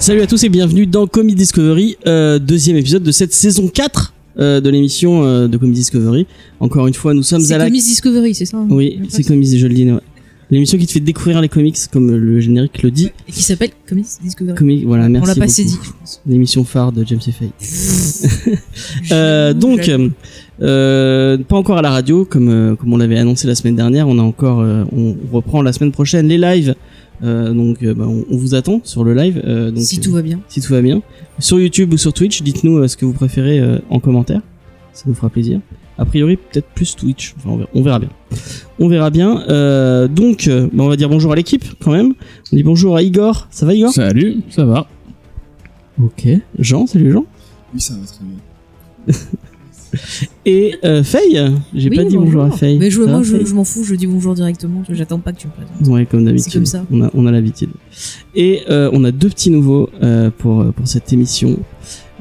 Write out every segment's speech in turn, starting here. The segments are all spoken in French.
Salut à tous et bienvenue dans Comics Discovery, euh, deuxième épisode de cette saison 4 euh, de l'émission euh, de Comics Discovery. Encore une fois, nous sommes à la... Comics Discovery, c'est ça hein Oui, c'est Comics, je le dis. ouais. L'émission qui te fait découvrir les comics, comme le générique le dit. Et qui s'appelle Comics Discovery. Comics, voilà, merci On l'a pas assez dit, je pense. L'émission phare de James Fay. Euh, donc, euh, pas encore à la radio, comme euh, comme on l'avait annoncé la semaine dernière. On a encore, euh, on reprend la semaine prochaine les lives. Euh, donc, euh, bah, on, on vous attend sur le live. euh, donc, si tout va bien. si tout va bien. Sur YouTube ou sur Twitch, dites-nous euh, ce que vous préférez euh, en commentaire. Ça nous fera plaisir. A priori, peut-être plus Twitch. Enfin, on, verra, on verra bien. On verra bien. Euh, donc, euh, bah, on va dire bonjour à l'équipe quand même. On dit bonjour à Igor. Ça va Igor? Salut, ça va. Ok. Jean, salut Jean. Oui, ça va très bien. Et euh, Faye. J'ai Oui, pas dit bonjour, à Faye. Mais je, moi, je, m'en fous, je dis bonjour directement. J'attends pas que tu me présentes. Ouais, comme d'habitude. C'est comme ça. On a, on a l'habitude. Et euh, on a deux petits nouveaux euh, pour, pour cette émission.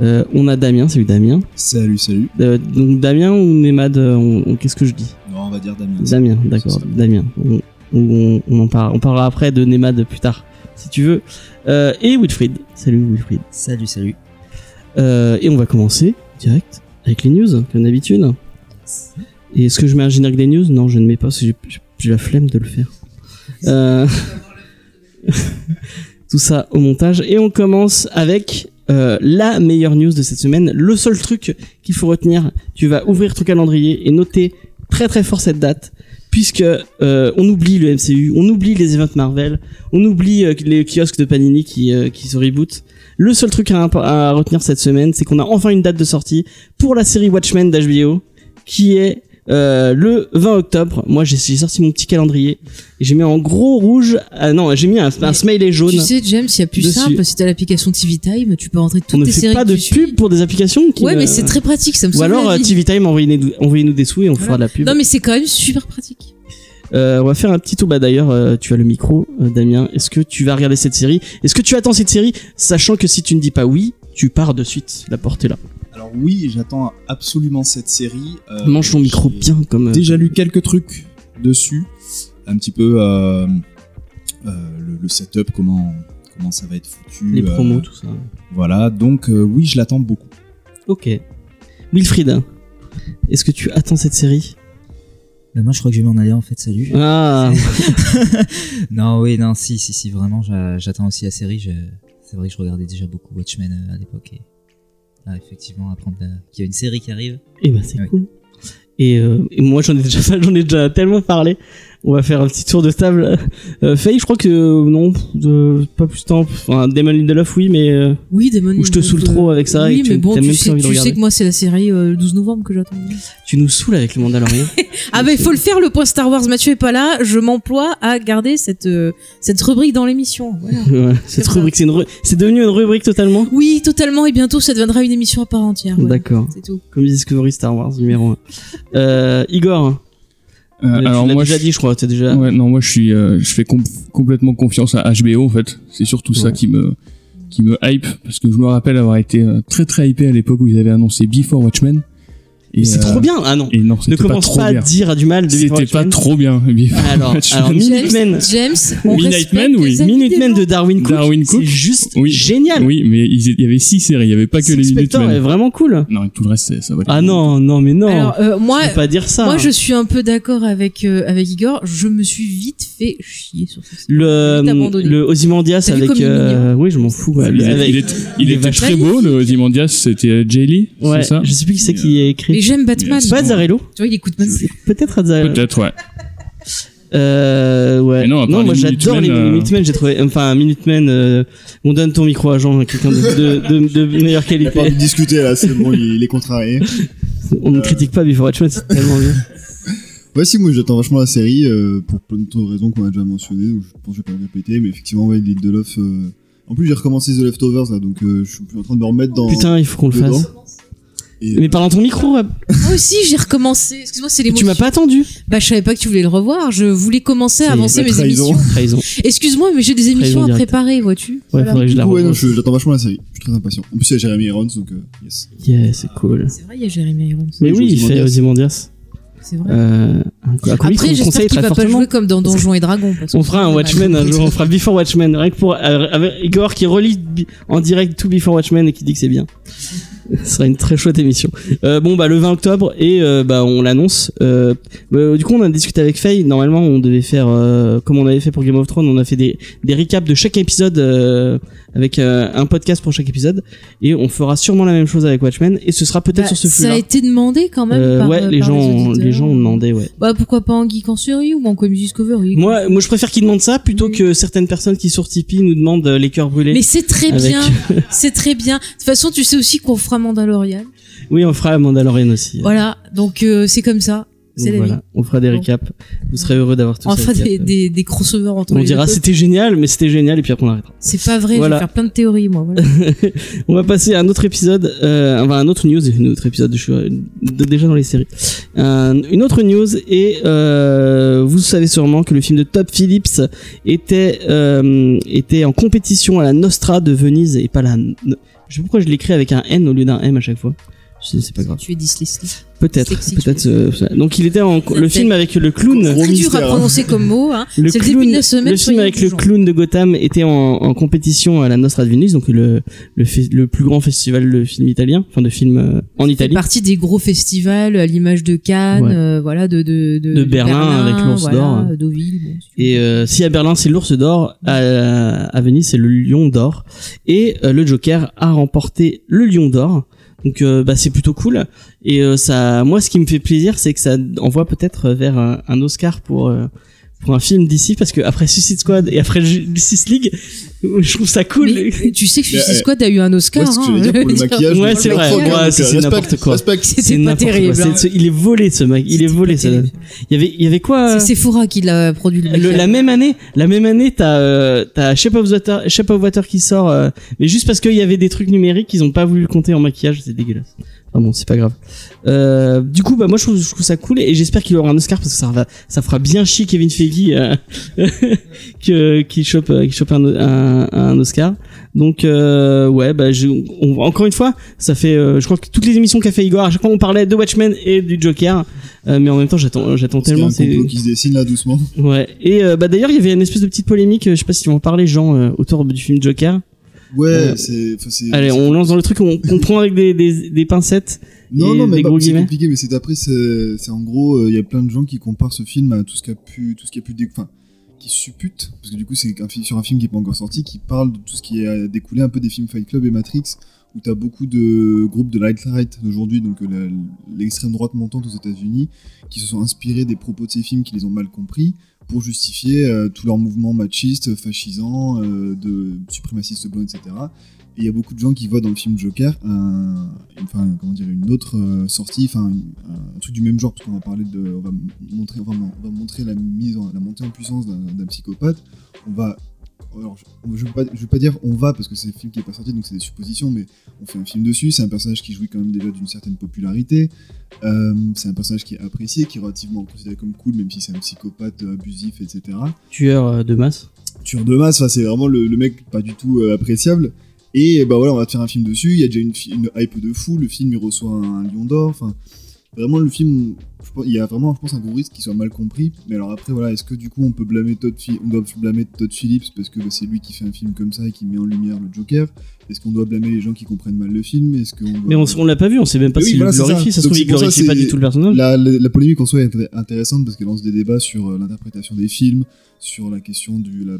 Euh, on a Damien. Salut Damien. Salut, salut. Euh, donc Damien ou Nemad euh, on- on- Qu'est-ce que je dis? Non, on va dire Damien. Damien, d'accord. Damien. On, on, on en parle, on parlera après de Nemad plus tard, si tu veux. Euh, et Wilfried. Salut Wilfried. Salut, salut. Euh, et on va commencer direct avec les news, comme d'habitude. Et est-ce que je mets un générique des news? Non, je ne mets pas, j'ai- la flemme de le faire. Euh, Tout ça au montage. Et on commence avec euh, la meilleure news de cette semaine. Le seul truc qu'il faut retenir, tu vas ouvrir ton calendrier et noter très très fort cette date. Puisque euh, on oublie le MCU, on oublie les events Marvel, on oublie les kiosques de Panini qui, qui se rebootent. Le seul truc à, à retenir cette semaine, c'est qu'on a enfin une date de sortie pour la série Watchmen d'HBO, qui est euh, le 20 octobre. Moi, j'ai sorti mon petit calendrier et j'ai mis en gros rouge. Ah non, j'ai mis un, un smiley jaune. Tu sais, James, il y a plus Dessus. simple. Si t'as l'application TV Time, tu peux rentrer on toutes ne tes fait séries pas que de tu pub suis. pour des applications qui. Ouais, mais euh, c'est très pratique, ça me Ou alors euh. TV Time envoyez-nous envoyez-nous des sous et on fera de la pub. Non, mais c'est quand même super pratique. Euh, on va faire un petit tour. Bah d'ailleurs, euh, tu as le micro, euh, Damien. Est-ce que tu vas regarder cette série? Est-ce que tu attends cette série, sachant que si tu ne dis pas oui, tu pars de suite? La porte est là. Alors oui, j'attends absolument cette série. Mange ton micro bien comme. Déjà lu quelques trucs dessus, un petit peu euh, euh, le, le setup, comment comment ça va être foutu. les euh, promos, tout ça. Voilà, donc oui, je l'attends beaucoup. Ok. Wilfried, est-ce que tu attends cette série? Moi, je crois que je vais m'en aller en fait. Salut. Ah, non, oui, non, si, si, si, vraiment, j'a- j'attends aussi la série. Je- C'est vrai que je regardais déjà beaucoup Watchmen euh, à l'époque. Et... Effectivement, apprendre la- qu'il y a une série qui arrive. et bah c'est Oui. cool. Et, euh, et moi j'en ai déjà j'en ai déjà tellement parlé. On va faire un petit tour de table. Euh, Faye, je crois que euh, non, pas plus de temps. Enfin, Demon Lindelof, oui, mais euh, Oui, Demon. Ou je te saoule euh, trop avec ça Oui, et tu- mais bon, tu, même sais, tu sais que moi, c'est la série euh, le 12 novembre que j'attends. tu nous saoules avec le Mandalorian. Ah bah il faut le faire le point Star Wars. Mathieu est pas là. Je m'emploie à garder cette euh, cette rubrique dans l'émission. Voilà. Ouais, cette rubrique, c'est c'est devenu une rubrique totalement. Oui, totalement. Et bientôt, ça deviendra une émission à part entière. voilà. D'accord. C'est tout. Comme Discovery Star Wars numéro 1. Euh, Igor, Euh, alors moi, déjà je... dit, je crois. T'as déjà. ouais, non, moi je suis, euh, je fais com- complètement confiance à HBO en fait. C'est surtout ça qui me, qui me hype parce que je me rappelle avoir été euh, très très hypé à l'époque où ils avaient annoncé Before Watchmen. C'est euh, trop bien. Ah non. Et non, Ne pas commence trop pas, à dire du mal de C'était pas trop bien. Alors, alors Minutemen, James, Man, oui. Minutemen de Darwin Cook, Darwin Cook. c'est juste Oui. génial. Oui, mais il y avait six séries, il y avait pas que les Six Spectre est Minutemen. vraiment cool. Non, et tout le reste, ça va. Ah non, non, mais non. Alors euh, moi, Faut pas dire ça. moi je suis un peu d'accord avec euh, avec Igor. Je me suis vite fait chier sur série. le abandonné. le Ozymandias avec euh, oui, je m'en fous. Il, était très vachement beau, le Ozymandias, c'était euh, Jay Lee, ouais, c'est ça je sais plus qui c'est qui a écrit. Mais j'aime Batman. C'est pas Azzarello Tu vois, il écoute même. Peut-être Azzarello. Peut-être, ouais. Euh, ouais. Mais non, part moi j'adore les Minutemen, euh, Minutemen, j'ai trouvé enfin Minutemen euh, on donne ton micro à Jean, quelqu'un de, de, de, de meilleure qualité. de discuter là, c'est bon, il, il est contrarié. On ne critique pas Before Watchmen, c'est tellement bien. Ouais, si, moi j'attends vachement la série euh, pour plein de raisons qu'on a déjà mentionnées, donc je pense que je vais pas le répéter, mais effectivement, ouais, Lindelof, euh, En plus, j'ai recommencé The Leftovers là, donc euh, je suis en train de me remettre dans. Putain, il faut qu'on le fasse. Et, Mais parle dans ton micro. Moi aussi, j'ai recommencé. Excuse-moi, c'est les tu m'as pas attendu. Bah, je savais pas que tu voulais le revoir. Je voulais commencer à avancer mes émissions. Trahison. Excuse-moi, mais j'ai des émissions à préparer, vois-tu. Ouais, Voilà. faudrait que je du la coup, ouais, non, j'attends vachement la série. Je suis très impatient. En plus, il y a Jeremy Irons, donc euh, yes. Yeah, c'est cool. C'est vrai, il y a Jérémy Irons. Mais oui, il fait Ozymandias. C'est vrai. Euh, Après, j'espère conseille qu'il très va pas fortement. jouer comme dans Donjons et Dragons. parce On fera un Watchmen un jour, on fera Before Watchmen, rien que pour, euh, avec Igor qui relit en direct tout Before Watchmen et qui dit que c'est bien. Ce sera une très chouette émission. Euh, bon, bah, le 20 octobre, et, euh, bah, on l'annonce. Euh, bah, du coup, on a discuté avec Faye. Normalement, on devait faire, euh, comme on avait fait pour Game of Thrones, on a fait des, des recaps de chaque épisode, euh, avec euh, un podcast pour chaque épisode. Et on fera sûrement la même chose avec Watchmen, et ce sera peut-être Bah, sur ce ça flux-là. a été demandé quand même. Euh, par, ouais, euh, les par gens, auditeurs. les gens ont demandé, ouais. Bah, pourquoi pas en Geek en série ou en Comics Discovery Moi, moi, je préfère qu'ils demandent ça plutôt que certaines personnes qui sur Tipeee nous demandent euh, les cœurs brûlés. Mais c'est très Avec- bien. c'est très bien. De toute façon, tu sais aussi qu'on fera Mandalorian. Oui, on fera la Mandalorian aussi. Voilà. Donc, euh, c'est comme ça. C'est Donc la voilà, vie. on fera des récaps. Vous serez heureux d'avoir tout On ça. fera et puis des, après, des, des crossovers entre On les dira c'était génial, mais c'était génial et puis après on arrêtera. C'est pas vrai, Voilà. je vais faire plein de théories, moi. Voilà. On va passer à un autre épisode, euh, enfin un autre news, un autre épisode. Je suis euh, déjà dans les séries. Un- une autre news et euh, vous savez sûrement que le film de Top Phillips était euh, était en compétition à la Nostra de Venise et pas la. Je sais pas pourquoi je l'écris avec un N au lieu d'un M à chaque fois? C'est pas grave. tu es dyslexique. Peut-être, peut-être. euh, donc il était en le film avec le clown. Très dur à prononcer comme mot. Hein. Le le début clown, de la semaine, le film avec le clown de Gotham était en, en compétition à la Nostra de Venise, donc le le, le plus grand festival de film italien, enfin de film euh, en C'est Italie. partie des gros festivals à l'image de Cannes, Ouais. euh, voilà, de de De Berlin avec l'Ours voilà, d'Or. Deauville. Bon, Et euh, si à Berlin c'est l'ours d'or, à, à Venise c'est le lion d'or. Et euh, le Joker a remporté le lion d'or. Donc euh, bah c'est plutôt cool. Et euh, ça, moi ce qui me fait plaisir c'est que ça envoie peut-être vers un, un Oscar pour euh, pour un film d'ici parce que après Suicide Squad et après Justice League, je trouve ça cool. Mais tu sais que Suicide euh, Squad a eu un Oscar. Ouais, hein, dire pour le dire. maquillage. Ouais, c'est vrai. Ouais, euh, c'est n'importe quoi. C'était pas n'importe quoi. terrible. C'est- hein. il est volé ce mec. Il est volé. Ça. Il y avait il y avait quoi C'est Sephora qui l'a produit le Le- la même année, la même année, t'as euh, t'as Shape of Water, Shape of Water qui sort, euh, mais juste parce qu'il y avait des trucs numériques, ils ont pas voulu le compter en maquillage, c'est dégueulasse. Enfin bon, c'est pas grave. Euh, du coup, bah moi je trouve, je trouve ça cool et j'espère qu'il aura un Oscar parce que ça va, ça fera bien chier Kevin Feige euh, que qui chope, euh, qui chope un, un, un Oscar. Donc euh, ouais, bah je, on- encore une fois, ça fait, euh, je crois que toutes les émissions qu'a fait Igor, à chaque fois on parlait de Watchmen et du Joker, euh, mais en même temps j'attends, j'attends qu'il tellement. c'est- qui se dessine là doucement. Ouais. Et euh, bah d'ailleurs, il y avait une espèce de petite polémique. Je sais pas si tu en parler, Jean, euh, autour du film Joker. Ouais, Euh, c'est. Allez, on lance dans le truc, on, on prend avec des, des, des pincettes. Non, non, mais gros c'est compliqué, mais c'est après, c'est c'est en gros, euh, il y a plein de gens qui comparent ce film à tout ce qui a pu, tout ce qui a pu, enfin, qui supputent, parce que du coup, c'est un film- sur un film qui est pas encore sorti, qui parle de tout ce qui a découlé un peu des films Fight Club et Matrix, où t'as beaucoup de groupes de light-right d'aujourd'hui, donc euh, la- l'extrême droite montante aux États-Unis, qui se sont inspirés des propos de ces films, qui les ont mal compris, pour justifier euh, tous leurs mouvements machistes, fascisants, euh, de suprémacistes blancs, etc. Et il y a beaucoup de gens qui voient dans le film Joker comment dire, une autre euh, sortie, un, truc du même genre, parce qu'on va parler de, on va montrer, on on va montrer la mise, la montée en puissance d'un psychopathe. Alors je, je veux pas, dire on va parce que c'est un film qui est pas sorti, donc c'est des suppositions, mais on fait un film dessus. C'est un personnage qui jouit quand même déjà d'une certaine popularité. Euh, c'est un personnage qui est apprécié, qui est relativement considéré comme cool, même si c'est un psychopathe euh, abusif, etc Tueur euh, de masse. tueur de masse, c'est vraiment le, le mec pas du tout euh, appréciable. Et bah voilà, on va te faire un film dessus. Il y a déjà une, hype de fou. Le film il reçoit un, lion d'or. Enfin, vraiment le film, je pense- il y a vraiment, je pense, un gros risque qu'il soit mal compris. Mais alors après, voilà, est-ce que du coup on peut blâmer Todd, on doit blâmer Todd Phillips parce que bah, c'est lui qui fait un film comme ça et qui met en lumière le Joker? Est-ce qu'on doit blâmer les gens qui comprennent mal le film? Est-ce qu'on doit- Mais on, on l'a pas vu, on sait même pas Oui, s'il voilà, le c'est ça. glorifie. Ça se trouve, il glorifie pas du tout le personnage. la, la, la polémique en soi est intér- intéressante parce qu'elle lance des débats sur euh, l'interprétation des films, sur la question du la,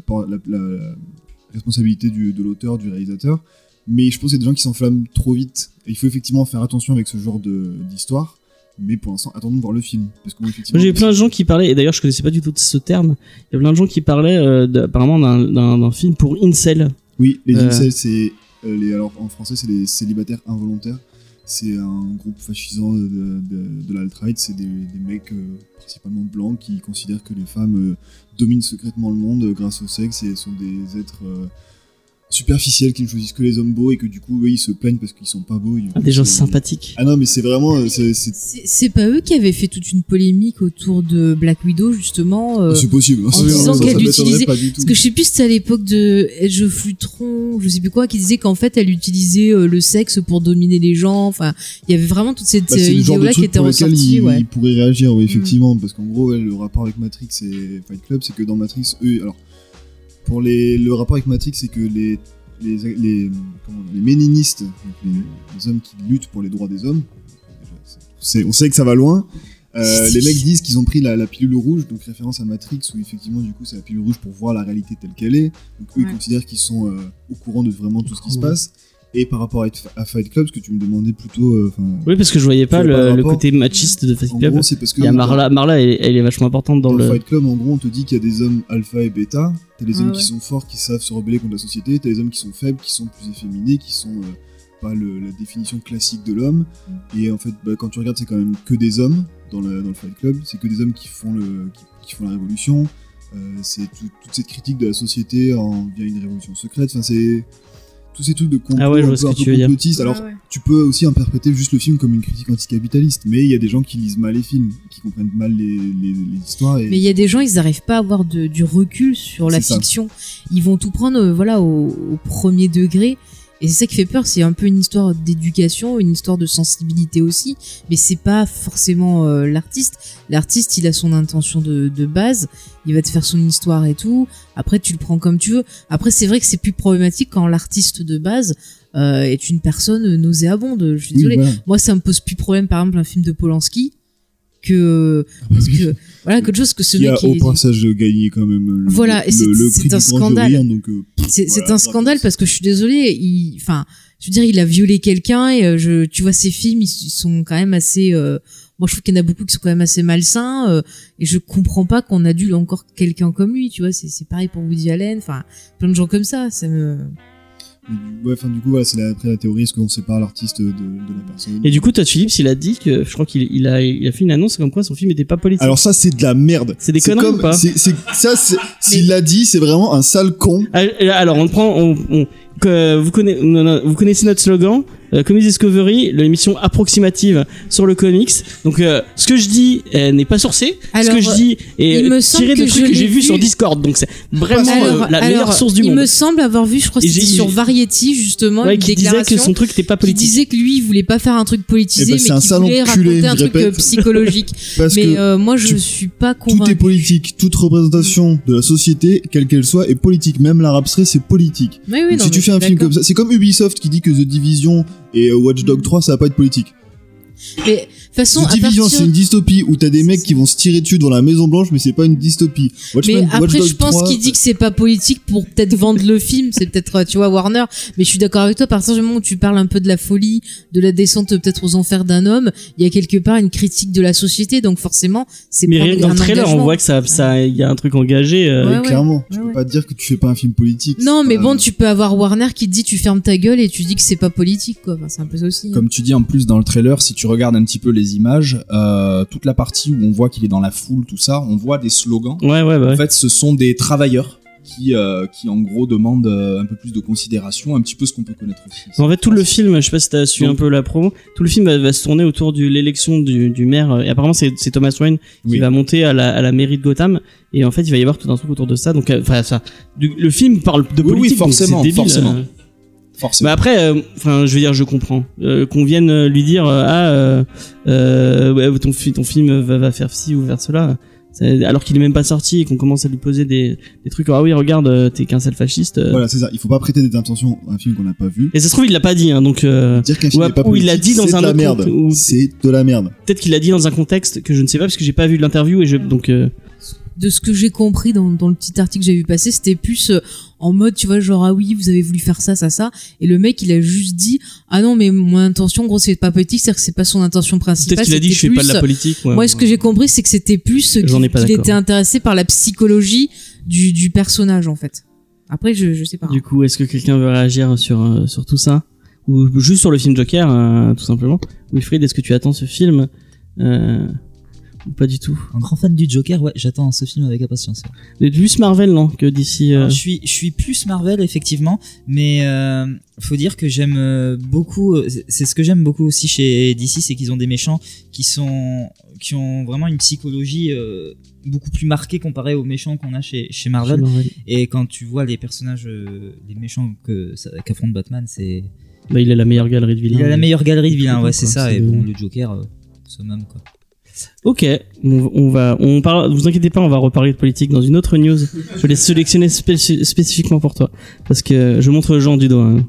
responsabilité du, de l'auteur, du réalisateur. Mais je pense qu'il y a des gens qui s'enflamment trop vite. Et il faut effectivement faire attention avec ce genre de- d'histoire. Mais pour l'instant, attendons de voir le film. Parce que effectivement, j'ai eu plein de gens qui parlaient, et d'ailleurs, je connaissais pas du tout ce terme. Il y a plein de gens qui parlaient, euh, apparemment, d'un- film pour Incel. Oui, les Euh. incels, c'est euh, les alors en français c'est les célibataires involontaires. C'est un groupe fascisant de, de, l'alt-right. C'est des, des mecs euh, principalement blancs qui considèrent que les femmes euh, dominent secrètement le monde grâce au sexe et sont des êtres superficiels qui ne choisissent que les hommes beaux et que du coup eux, ils se plaignent parce qu'ils sont pas beaux. Ah, Des gens sympathiques. Ah non mais c'est vraiment euh, c'est c'est- C'est c'est pas eux qui avaient fait toute une polémique autour de Black Widow justement. euh, c'est possible. en disant qu'elle utilisait- pas du tout. Parce que je sais plus si c'était à l'époque de Edge of Ultron, je sais plus quoi, qui disait qu'en fait elle utilisait euh, le sexe pour dominer les gens. Enfin, il y avait vraiment toute cette Bah, de idée-là qui truc était ressortie. il, Ouais. il pourrait réagir, oui, effectivement, parce qu'en gros, ouais, le rapport avec Matrix et Fight Club, c'est que dans Matrix, eux, alors, pour les, le rapport avec Matrix, c'est que les, les, les, comment, les méninistes, donc les, les hommes qui luttent pour les droits des hommes, c'est, on sait que ça va loin. Euh, les mecs disent qu'ils ont pris la, la pilule rouge, donc référence à Matrix, où effectivement, du coup, c'est la pilule rouge pour voir la réalité telle qu'elle est. Donc eux, Ouais. ils considèrent qu'ils sont euh, au courant de vraiment tout ce qui se passe. Et par rapport à, Fight Club, ce que tu me demandais plutôt, euh, Oui, parce que je voyais pas le, côté machiste de Fight en Club. gros, c'est parce que Il y a Marla, Marla, elle, elle est vachement importante dans dans le. Fight Club, en gros, on te dit qu'il y a des hommes alpha et bêta. T'as les Ouais, hommes ouais. qui sont forts, qui savent se rebeller contre la société. T'as les hommes qui sont faibles, qui sont plus efféminés, qui sont euh, pas le- la définition classique de l'homme. Et en fait, bah, quand tu regardes, c'est quand même que des hommes dans le, dans le Fight Club. C'est que des hommes qui font, le, qui, qui font la révolution. Euh, c'est tout- toute cette critique de la société en, via une révolution secrète. Enfin, c'est tous ces trucs de complot, Ah ouais, un peu, un peu complotistes. Alors, Ouais, ouais. tu peux aussi interpréter juste le film comme une critique anticapitaliste, mais il y a des gens qui lisent mal les films, qui comprennent mal les, les, les histoires. Et... Mais il y a des gens, ils n'arrivent pas à avoir de, du recul sur la ça. fiction. Ils vont tout prendre, euh, voilà, au, au premier degré. Et c'est ça qui fait peur. C'est un peu une histoire d'éducation, une histoire de sensibilité aussi. Mais c'est pas forcément euh, l'artiste. L'artiste, il a son intention de, de base. Il va te faire son histoire et tout. Après, tu le prends comme tu veux. Après, c'est vrai que c'est plus problématique quand l'artiste de base euh, est une personne nauséabonde. Je suis Oui, désolée. voilà. Moi, ça me pose plus problème, par exemple, un film de Polanski que parce que voilà quelque chose que ce qui a mec au est- passage gagné quand même le, Voilà, et c'est- un scandale. hein, euh, c'est voilà, un scandale parce que je suis désolée il enfin je veux dire il a violé quelqu'un et euh, je tu vois ces films ils, ils sont quand même assez euh, moi je trouve qu'il y en a beaucoup qui sont quand même assez malsains euh, et je comprends pas qu'on adule encore quelqu'un comme lui tu vois c'est pareil pour Woody Allen enfin plein de gens comme ça ça me ouais, enfin, du coup, voilà, c'est après la théorie, est-ce qu'on sépare l'artiste de, de la personne Et du coup, Todd Phillips, il a dit que, je crois qu'il il a, il a fait une annonce comme quoi son film était pas politique. Alors ça, c'est de la merde. C'est des conneries comme- ou pas? c'est- Ça, s'il l'a dit, c'est vraiment un sale con. Ah, Alors, on prend, on, on- que vous, connaissez, non, non, vous connaissez notre slogan, euh, Comics Discovery, l'émission approximative sur le comics. Donc, euh, ce que je dis euh, n'est pas sourcé. ce que je dis est il tiré de que trucs que j'ai vus vu. sur Discord. Donc, c'est vraiment Alors- euh, la alors, meilleure source du il monde. me semble avoir vu je crois c'était sur Variety justement Ouais, une qui disait que déclaration son truc n'était pas qui politique. disait que lui il voulait pas faire un truc politisé Eh ben, mais c'est un qu'il voulait raconter un truc psychologique Parce mais que euh, moi je tout- suis pas tout est convaincu politique. Toute représentation de la société, quelle qu'elle soit, est politique. Même l'art abstrait, c'est politique. Oui, oui, non, si mais tu fais un film comme ça, c'est comme Ubisoft qui dit que The Division et euh, Watch Dogs 3, ça va pas être politique. Mais façon, The Division, partir... c'est une dystopie où t'as des mecs qui vont se tirer dessus dans la Maison Blanche, mais c'est pas une dystopie. Mais Watchmen, après, je pense 3, qu'il dit que c'est pas politique pour peut-être vendre le film. C'est peut-être, euh, tu vois, Warner. Mais je suis d'accord avec toi. À partir du moment où tu parles un peu de la folie, de la descente peut-être aux enfers d'un homme, il y a quelque part une critique de la société. Donc forcément, c'est Mais rien dans le trailer, on voit que ça, ça, il y a un truc engagé. euh, Ouais, ouais. clairement, tu Ouais, peux ouais. pas te dire que tu fais pas un film politique. Non, mais pas- bon, tu peux avoir Warner qui te dit tu fermes ta gueule et tu dis que c'est pas politique, quoi. Enfin, c'est un peu ça aussi. hein. Comme tu dis en plus dans le trailer, si tu regardes un petit peu les images, euh, toute la partie où on voit qu'il est dans la foule, tout ça, on voit des slogans. Ouais, ouais, ouais. En fait, ce sont des travailleurs qui, euh, qui en gros demandent euh, un peu plus de considération, un petit peu ce qu'on peut connaître aussi. En fait, tout le film, je sais pas si t'as suivi un peu la promo, tout le film va, va se tourner autour de l'élection du, du maire. Et apparemment, c'est Thomas Wayne qui Oui. va monter à la, à la mairie de Gotham. Et en fait, il va y avoir tout un truc autour de ça. Donc, enfin, ça, du- le film parle de Oui, oui, politique, donc forcément, débile, forcément. euh. Forcément. Bah après, euh, enfin, je veux dire, je comprends Euh, qu'on vienne euh, lui dire ah, ouais, ton, ton film va, va faire ci ou faire cela. Alors qu'il est même pas sorti et qu'on commence à lui poser des, des trucs. Ah oui, regarde, t'es qu'un sale fasciste. Voilà, c'est ça. Il faut pas prêter des intentions à un film qu'on n'a pas vu. Et ça se trouve, il l'a pas dit. Hein, donc euh, Dire qu'un film ou- n'est pas ou il l'a dit dans c'est un de la autre merde. C'est de la merde. peut-être qu'il l'a dit dans un contexte que je ne sais pas parce que j'ai pas vu l'interview et je donc. De ce que j'ai compris dans, dans le petit article que j'ai vu passer, c'était plus euh, en mode, tu vois, genre, ah oui, vous avez voulu faire ça, ça, ça. Et le mec, il a juste dit, ah non, mais mon intention, gros, c'est pas politique, c'est-à-dire que c'est pas son intention principale. Peut-être qu'il a dit je fais pas de la politique. ouais. Moi, ce que j'ai compris, c'est que c'était plus euh, qu'il était intéressé par la psychologie du, du personnage, en fait. Après, je, je sais pas. Du coup, est-ce que quelqu'un veut réagir sur euh, sur tout ça? Ou juste sur le film Joker, euh, tout simplement? Wilfried, est-ce que tu attends ce film Euh, Pas du tout. Un grand fan du Joker, ouais, j'attends ce film avec impatience. êtes plus Marvel, non Que d'ici. Alors, je suis, je suis plus Marvel effectivement, mais euh, faut dire que j'aime euh, beaucoup. euh, C'est ce que j'aime beaucoup aussi chez DC, c'est qu'ils ont des méchants qui sont, qui ont vraiment une psychologie euh, beaucoup plus marquée comparée aux méchants qu'on a chez, chez Marvel. Et quand tu vois les personnages, euh, les méchants que ça- qu'affronte Batman, c'est Bah, il a la meilleure galerie de vilains. il a la meilleure galerie de vilains, ouais, c'est ça. c'est Et bon, le Joker, euh, summum quoi. Ok, on, va, on parle. Vous inquiétez pas, on va reparler de politique dans une autre news. Je l'ai sélectionné spéci- spécifiquement pour toi parce que je montre Jean du doigt. hein.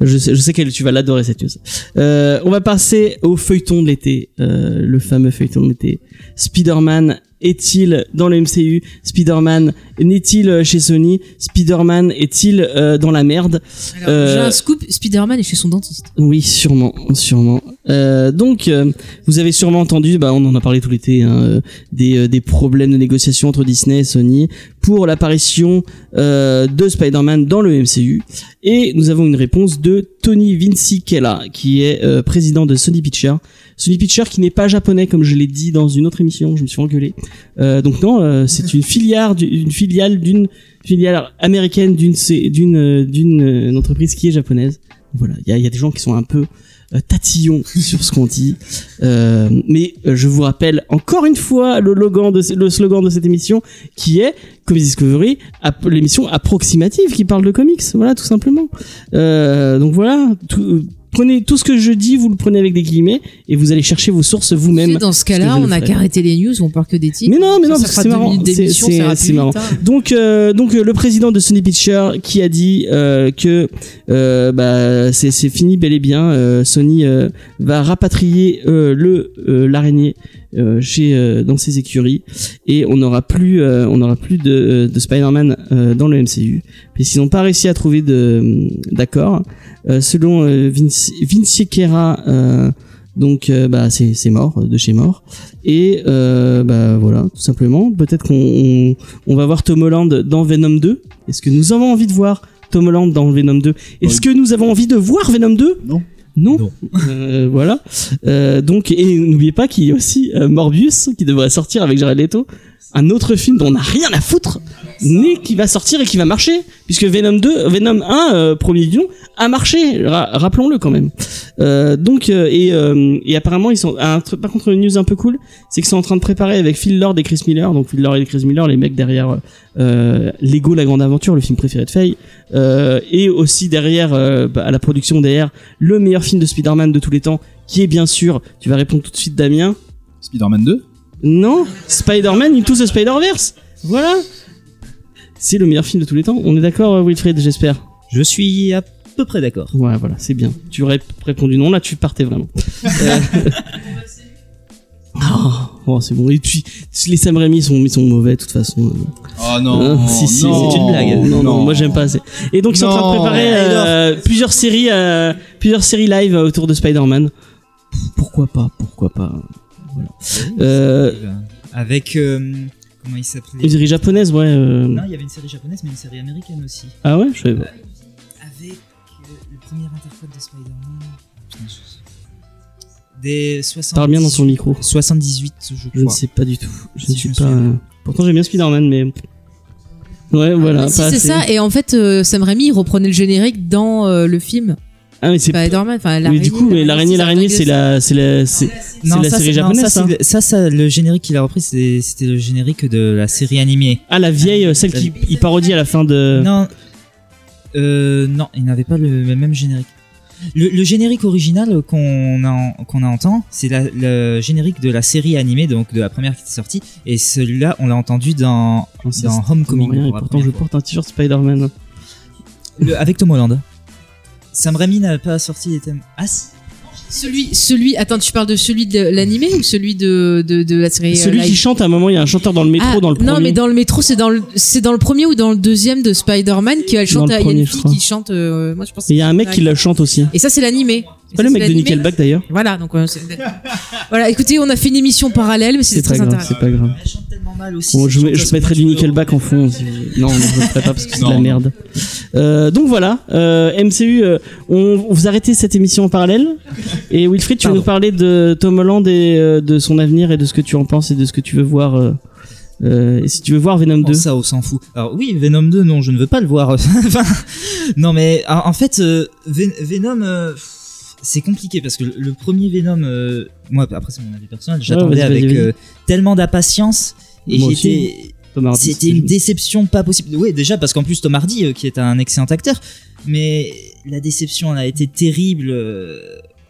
Je sais, je sais que tu vas l'adorer cette news. Euh, on va passer au feuilleton de l'été, euh, le fameux feuilleton de l'été. Spider-Man est-il dans le MCU Spider-Man n'est-il chez Sony Spider-Man est-il euh, dans la merde? Alors, Euh, J'ai un scoop, Spider-Man est chez son dentiste. Oui, sûrement, sûrement. Euh, donc, euh, vous avez sûrement entendu, bah, on en a parlé tout l'été, hein, euh, des, euh, des problèmes de négociation entre Disney et Sony pour l'apparition euh, de Spider-Man dans le MCU. Et nous avons une réponse de Tony Vincicella, qui est euh, président de Sony Pictures. Sony Pictures qui n'est pas japonais, comme je l'ai dit dans une autre émission, je me suis engueulé. Euh, donc non, euh, c'est une filiale, du- une filiale d'une filiale américaine d'une d'une euh, d'une euh, entreprise qui est japonaise. Voilà, il y y a des gens qui sont un peu euh, tatillons sur ce qu'on dit. Euh, mais euh, je vous rappelle encore une fois le slogan de, le slogan de cette émission qui est Comics Discovery, l'émission approximative qui parle de comics. Voilà, tout simplement. Euh, donc voilà, tout- euh, prenez tout ce que je dis, vous le prenez avec des guillemets et vous allez chercher vos sources vous-même. Dans ce cas-là, on le a ferai. qu'à arrêter les news on parle que des titres. Mais non, mais non, Ça, parce que c'est marrant. C'est- marrant. hein. Donc, euh, donc euh, le président de Sony Pictures qui a dit euh, que euh, bah, c'est fini bel et bien. Sony va rapatrier le l'araignée chez euh, dans ses écuries. Et on n'aura plus euh, on n'aura plus de, de Spider-Man euh, dans le MCU puisqu'ils n'ont pas réussi à trouver de d'accord. Euh, selon euh, Vince Vince Kera, euh, donc euh, bah c'est c'est mort de chez mort. Et euh, bah voilà tout simplement. Peut-être qu'on on, on va voir Tom Holland dans Venom 2 est-ce que nous avons envie de voir Tom Holland dans Venom 2 est-ce que nous avons envie de voir Venom 2 Non. Non, Non. Euh, voilà. Euh, donc et n'oubliez pas qu'il y a aussi euh, Morbius qui devrait sortir avec Jared Leto un autre film dont on n'a rien à foutre mais qui va sortir et qui va marcher puisque Venom 2 Venom 1 euh, premier du a marché ra- rappelons-le quand même. Euh, donc euh, et, et apparemment ils sont par contre une news un peu cool c'est qu'ils sont en train de préparer avec Phil Lord et Chris Miller donc Phil Lord et Chris Miller les mecs derrière Lego la grande aventure le film préféré de Faye et aussi derrière bah, à la production derrière le meilleur film de Spider-Man de tous les temps qui est bien sûr tu vas répondre tout de suite Damien. Spider-Man 2 non Spider-Man Into the Spider-Verse voilà c'est le meilleur film de tous les temps on est d'accord euh, Wilfred j'espère Je suis à peu près d'accord. Ouais, voilà, c'est bien. Tu aurais répondu non, là tu partais vraiment. Euh, Oh, oh, c'est bon. Et puis, les Sam Raimi sont, ils sont mauvais de toute façon. Oh non, Hein, si, si, c'est une blague. Non, non, moi j'aime pas assez. Et donc ils sont en train de préparer euh, plusieurs séries, euh, plusieurs séries live autour de Spider-Man. Pourquoi pas, pourquoi pas. Voilà. Euh, Avec euh, comment il s'appelait une série japonaise, ouais. euh, Non, il y avait une série japonaise, mais une série américaine aussi. Ah ouais, je savais pas. Avec euh, le premier interprète de Spider-Man. Des 70. Parle bien dans ton micro. 78, je crois. Je ne sais pas du tout. Je Si, ne suis pas. souviens. Pourtant j'aime bien Spider-Man, mais. Ouais, voilà. Ah, si c'est ça, et en fait, euh, Sam Raimi il reprenait le générique dans euh, le film Ah mais c'est. Spider-Man. Enfin, Mais l'araignée, du coup, mais l'araignée, l'araignée, c'est la, c'est la, c'est. Non, la ça, série c'est- non, japonaise, ça, ça c'est le- ça, ça, le générique qu'il a repris, c'était le générique de la série animée. Ah la vieille, euh, celle qui il parodie à la fin de. Non, euh, non, il n'avait pas le, même générique. Le, le générique original qu'on a, qu'on a entend, c'est la- le générique de la série animée, donc de la première qui était sortie, et celui-là, on l'a entendu dans, sais dans Homecoming. rien, et pourtant je porte un t-shirt Spider-Man. Le- avec Tom Holland. Sam Raimi n'avait pas sorti les thèmes. Ah si. Celui, celui, attends, tu parles de celui de l'animé ou celui de, de, de la série euh, Celui qui chante à un moment, il y a un chanteur dans le métro Ah, dans le premier. Non, mais dans le métro, c'est dans le, c'est dans le premier ou dans le deuxième de Spider-Man qui elle chante. le Il y a premier, une je fille crois. qui chante. euh, moi, je pense. Et il y a un mec qui le chante aussi. Et ça, c'est l'animé. C'est pas le mec de Nickelback d'ailleurs. Voilà, donc euh, c'est- voilà. Écoutez, on a fait une émission parallèle, mais C'est pas très grave, intéressant. c'est pas grave. Elle chante tellement mal aussi. Bon, je, cette mets- je chanteuse, mettrai du tu Nickelback en fond. si- Non, non, je le ferai pas parce que c'est de la non. merde. Euh, donc voilà, euh, MCU, euh, on vous arrêtez cette émission en parallèle. Et Wilfried, tu veux Pardon. nous parler de Tom Holland et euh, de son avenir et de ce que tu en penses et de ce que tu veux voir. euh, euh, et si tu veux voir Venom 2. Oh, ça, on s'en fout. Alors oui, Venom 2, non, je ne veux pas le voir. Enfin, non, mais en en fait, euh, Ven- Venom, euh, pff, c'est compliqué parce que le, le premier Venom, euh, moi, après c'est mon avis personnel, j'attendais avec euh, tellement d'impatience et j'étais, Hardy, c'était une déception pas possible. Oui, déjà parce qu'en plus Tom Hardy, euh, qui est un excellent acteur, mais la déception, elle a été terrible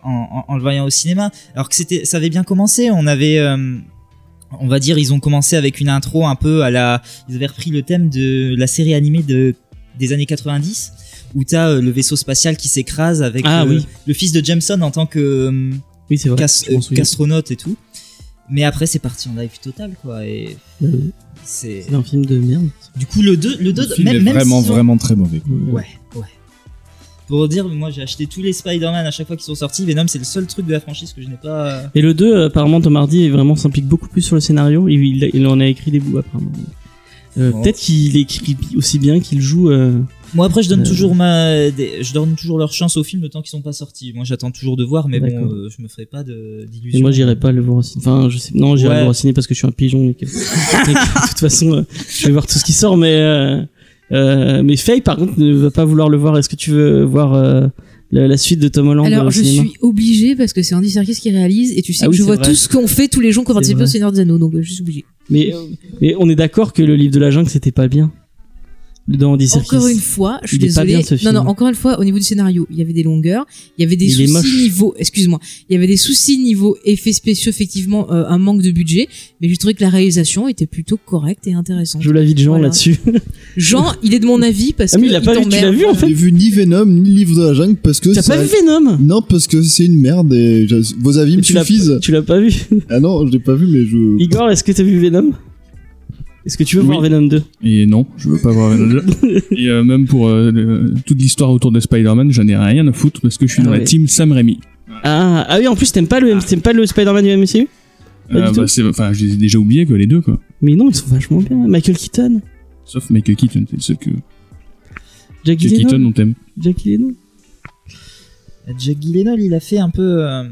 en, en- en le voyant au cinéma. Alors que c'était, ça avait bien commencé. On avait, on va dire, ils ont commencé avec une intro un peu à la. Ils avaient repris le thème de la série animée de des années 90 où t'as euh, le vaisseau spatial qui s'écrase avec Ah euh, oui. le fils de Jameson en tant que euh, Oui, c'est vrai. euh, qu'astronaute et tout. Mais après, c'est parti en live total, quoi. Et c'est. C'est un film de merde. Du coup, le 2, le 2, Le film même, est même vraiment, vraiment très mauvais. quoi. Ouais, ouais. Pour dire, moi j'ai acheté tous les Spider-Man à chaque fois qu'ils sont sortis. Venom, c'est le seul truc de la franchise que je n'ai pas. Et le 2, euh, apparemment, Tom Hardy est vraiment s'implique beaucoup plus sur le scénario. Il, il, il en a écrit des bouts apparemment. Euh, Bon. Peut-être qu'il écrit aussi bien qu'il joue. euh, Moi après, je donne Euh. toujours ma, des- je donne toujours leur chance aux films le temps qu'ils sont pas sortis. Moi j'attends toujours de voir, mais bon, euh, je me ferai pas de- d'illusions. Moi, j'irai pas le voir au ciné. Enfin, je sais. Non, j'irai Ouais. le voir au ciné parce que je suis un pigeon. Et que, et que, de toute façon, euh, je vais voir tout ce qui sort. Mais euh, euh, mais Faye, par contre, ne va pas vouloir le voir. Est-ce que tu veux voir euh, la, la suite de Tom Holland Alors, je cinéma suis obligée parce que c'est Andy Serkis qui réalise et tu sais Ah que oui, je vois vrai. tout ce qu'ont fait tous les gens qui ont C'est participé au Seigneur des Anneaux, donc je suis obligée. Mais mais on est d'accord que le livre de la jungle c'était pas bien. Dans Andy Serkis. Encore une fois, je suis désolée. bien, ce non, film. non, encore une fois, au niveau du scénario, il y avait des longueurs, il y avait des Il soucis niveau, excuse-moi, il y avait des soucis niveau effets spéciaux, effectivement, euh, un manque de budget, mais j'ai trouvé que la réalisation était plutôt correcte et intéressante. Je l'avis de Jean Voilà. là-dessus. Jean, il est de mon avis parce Ah, mais que il l'a pas vu, tu l'as vu en fait J'ai vu ni Venom ni Livre de la Jungle parce que T'as pas vu Venom Non, parce que c'est une merde et je- vos avis me tu suffisent. tu l'as pas vu Ah non, je l'ai pas vu, mais je. Igor, est-ce que t'as vu Venom? Est-ce que tu veux Oui. voir Venom 2 Et non, je veux pas voir Venom 2. Et euh, même pour euh, le- toute l'histoire autour de Spider-Man, j'en ai rien à foutre parce que je suis Ah dans ouais. la team Sam Raimi. ah, ah oui, en plus t'aimes pas le, t'aimes pas le Spider-Man du MCU Euh, bah, enfin, je les ai déjà oubliés quoi, les deux quoi. Mais non, ils sont vachement bien. Michael Keaton, Sauf Michael Keaton, c'est ceux que Jack Michael Keaton on t'aime. Jack Gyllenhaal. Jack Gyllenhaal, il a fait un peu. euh,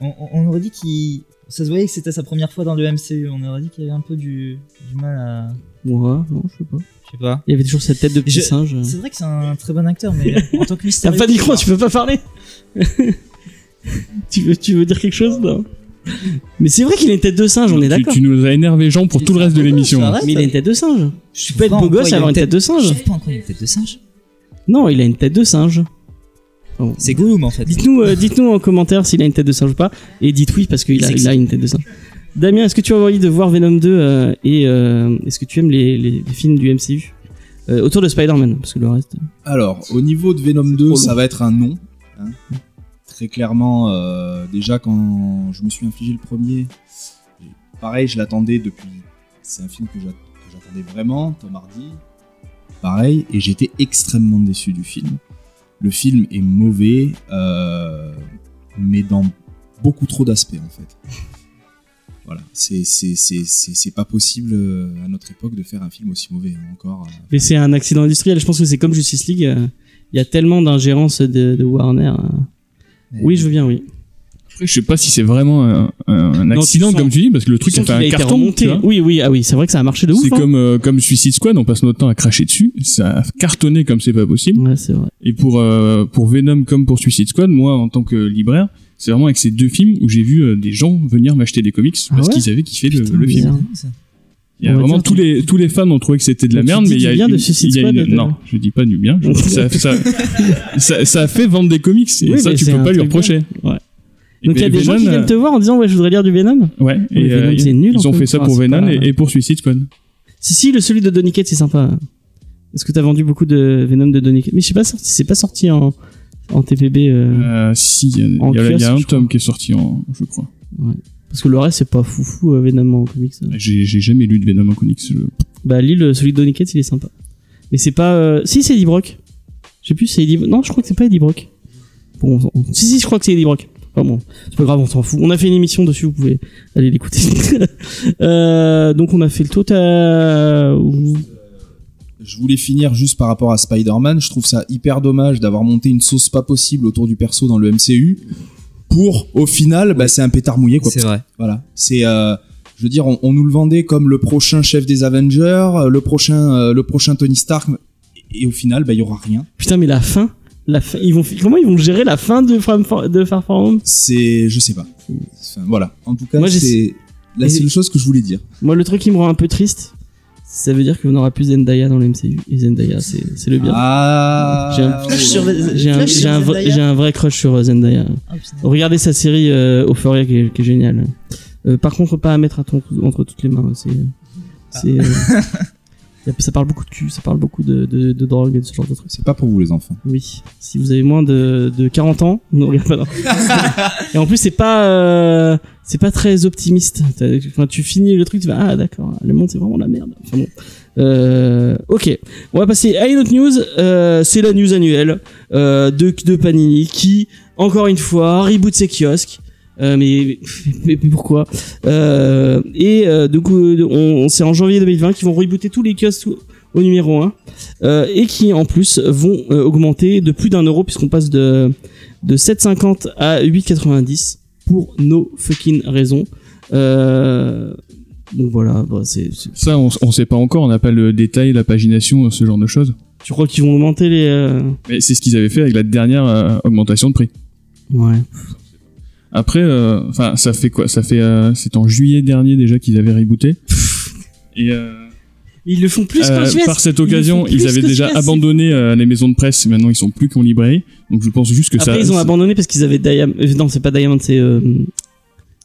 on aurait dit qu'il. Ça se voyait que c'était sa première fois dans le MCU. On aurait dit qu'il y avait un peu du, du mal à. Ouais, non, je sais pas. Je sais pas. Il y avait toujours cette tête de petit Je- singe. C'est vrai que c'est un très bon acteur, mais en tant que T'as mystérieux. pas micro, tu peux pas parler. tu veux, tu veux dire quelque chose non Mais c'est vrai qu'il a une tête de singe, on est tu, d'accord. tu nous as énervé Jean pour tout le reste de l'émission. Mais il a une tête de singe. Je Tu peux être beau gosse et avoir une tête de Je singe. sais pas en quoi il a une tête de singe. Non, il a une tête de singe. Oh. C'est Gollum en fait. Dites-nous, euh, dites-nous en commentaire s'il a une tête de singe ou pas, et dites oui parce qu'il a, il a une tête de singe. Damien, est-ce que tu as envie de voir Venom 2 euh, et euh, est-ce que tu aimes les, les, les films du MCU euh, autour de Spider-Man parce que le reste. Alors, au niveau de Venom 2, Trop ça long. va être un non. hein. Très clairement, euh, déjà quand je me suis infligé le premier, pareil, je l'attendais depuis. C'est un film que j'attendais vraiment, Tom Hardy. Pareil, et j'étais extrêmement déçu du film. Le film est mauvais, euh, mais dans beaucoup trop d'aspects en fait. Voilà, c'est pas possible euh, à notre époque de faire un film aussi mauvais hein, encore. euh. Mais c'est un accident industriel. Je pense que c'est comme Justice League. Il y a tellement d'ingérence de, de Warner. euh. Oui, je veux bien, oui. Après, je sais pas si c'est vraiment un, un- un Non, tu accident sens- comme tu dis parce que le truc a fait un été carton. remonté. Oui, oui, ah oui, c'est vrai que ça a marché de ouf. C'est hein. comme euh, comme Suicide Squad, on passe notre temps à cracher dessus, ça a cartonné comme c'est pas possible. Ouais, c'est vrai. Et pour euh, pour Venom comme pour Suicide Squad, moi en tant que libraire, c'est vraiment avec ces deux films où j'ai vu euh, des gens venir m'acheter des comics Ah parce ouais qu'ils avaient kiffé le, Putain, le film. bizarre. Il y a vraiment tous les tous les fans ont trouvé que c'était de la merde, mais il y a du bien de une- Suicide il y a Squad, une- de- non, je dis pas du bien. Je- ça, ça, ça, ça a fait vendre des comics et Oui, ça tu peux pas lui reprocher. Ouais. Donc il y a des gens qui viennent te voir en disant ouais je voudrais lire du Venom. Ouais, et Venom, euh, c'est nul, ils ont fait. ça Enfin, pour Venom et, pour Suicide Squad. Si si le celui de Donny Cates c'est sympa. Est-ce que t'as vendu beaucoup de Venom de Donny Cates? Mais je sais pas sorti- c'est pas sorti en en TPB euh, Euh, si, il y a, un tome qui est sorti en, je crois. parce que le reste c'est pas foufou euh, Venom en comics. euh. J'ai jamais lu de Venom en comics. Bah Lille celui de Donny Cates il est sympa. Mais c'est pas euh, si c'est Eddie Brock. Je sais plus c'est Eddie Non, je crois que c'est pas Eddie Brock. Bon, on- si si, je crois que c'est Eddie Brock. Enfin bon, c'est pas grave, on s'en fout. On a fait une émission dessus, vous pouvez aller l'écouter. euh, donc on a fait le total. Je voulais finir juste par rapport à Spider-Man. Je trouve ça hyper dommage d'avoir monté une sauce pas possible autour du perso dans le MCU. Pour, au final, bah, c'est un pétard mouillé, quoi. C'est vrai. Voilà. C'est, euh, je veux dire, on, on nous le vendait comme le prochain chef des Avengers, euh, le prochain, euh, le prochain Tony Stark. Et au final, bah, il y aura rien. Putain, mais la fin, la fin, ils vont, comment ils vont gérer la fin de Far, de Far From Home? C'est, je sais pas. Enfin, voilà. En tout cas, c'est la seule chose que je voulais dire. Moi, le truc qui me rend un peu triste, ça veut dire qu'on n'aura plus Zendaya dans le MCU. Et Zendaya, c'est c'est le bien. Ah. J'ai un, j'ai un, vrai- un crush sur euh, Zendaya. Putain. Regardez sa série euh, Euphoria qui est, qui est géniale. Euh, par contre, pas à mettre à ton- entre toutes les mains. C'est, c'est, a- ça parle beaucoup de cul, ça parle beaucoup de, de, de drogue et de ce genre de trucs. C'est pas pour vous les enfants. Oui. Si vous avez moins de, de 40 ans, ne regardez pas. non. et en plus, c'est pas, euh, c'est pas très optimiste. Enfin, tu finis le truc, tu vas ah d'accord, le monde c'est vraiment la merde. Enfin bon. Euh, ok, on va passer à une autre news. Euh, c'est la news annuelle euh, de, de Panini qui, encore une fois, reboot ses kiosques. Euh, mais, mais, mais pourquoi euh, Et euh, du coup, on, c'est en janvier 2020 qu'ils vont rebooter tous les kiosques au, numéro 1 euh, et qui en plus vont augmenter de plus d'un euro puisqu'on passe de de 7,50 à 8,90 pour no fucking raisons. Donc voilà, bah, c'est, Ça, on, on sait pas encore, on n'a pas le détail, la pagination, ce genre de choses. tu crois qu'ils vont augmenter les Mais c'est ce qu'ils avaient fait avec la dernière augmentation de prix. Ouais. Après, euh, enfin, ça fait quoi? Ça fait, euh, c'est en juillet dernier déjà qu'ils avaient rebooté. Et euh, Ils le font plus euh, par cette occasion, ils, avaient déjà abandonné euh, les maisons de presse. Maintenant, ils sont plus qu'en librairie. Donc, je pense juste que Après, ça. ils ont abandonné parce qu'ils avaient Diamond. non, c'est pas Diamond, c'est euh,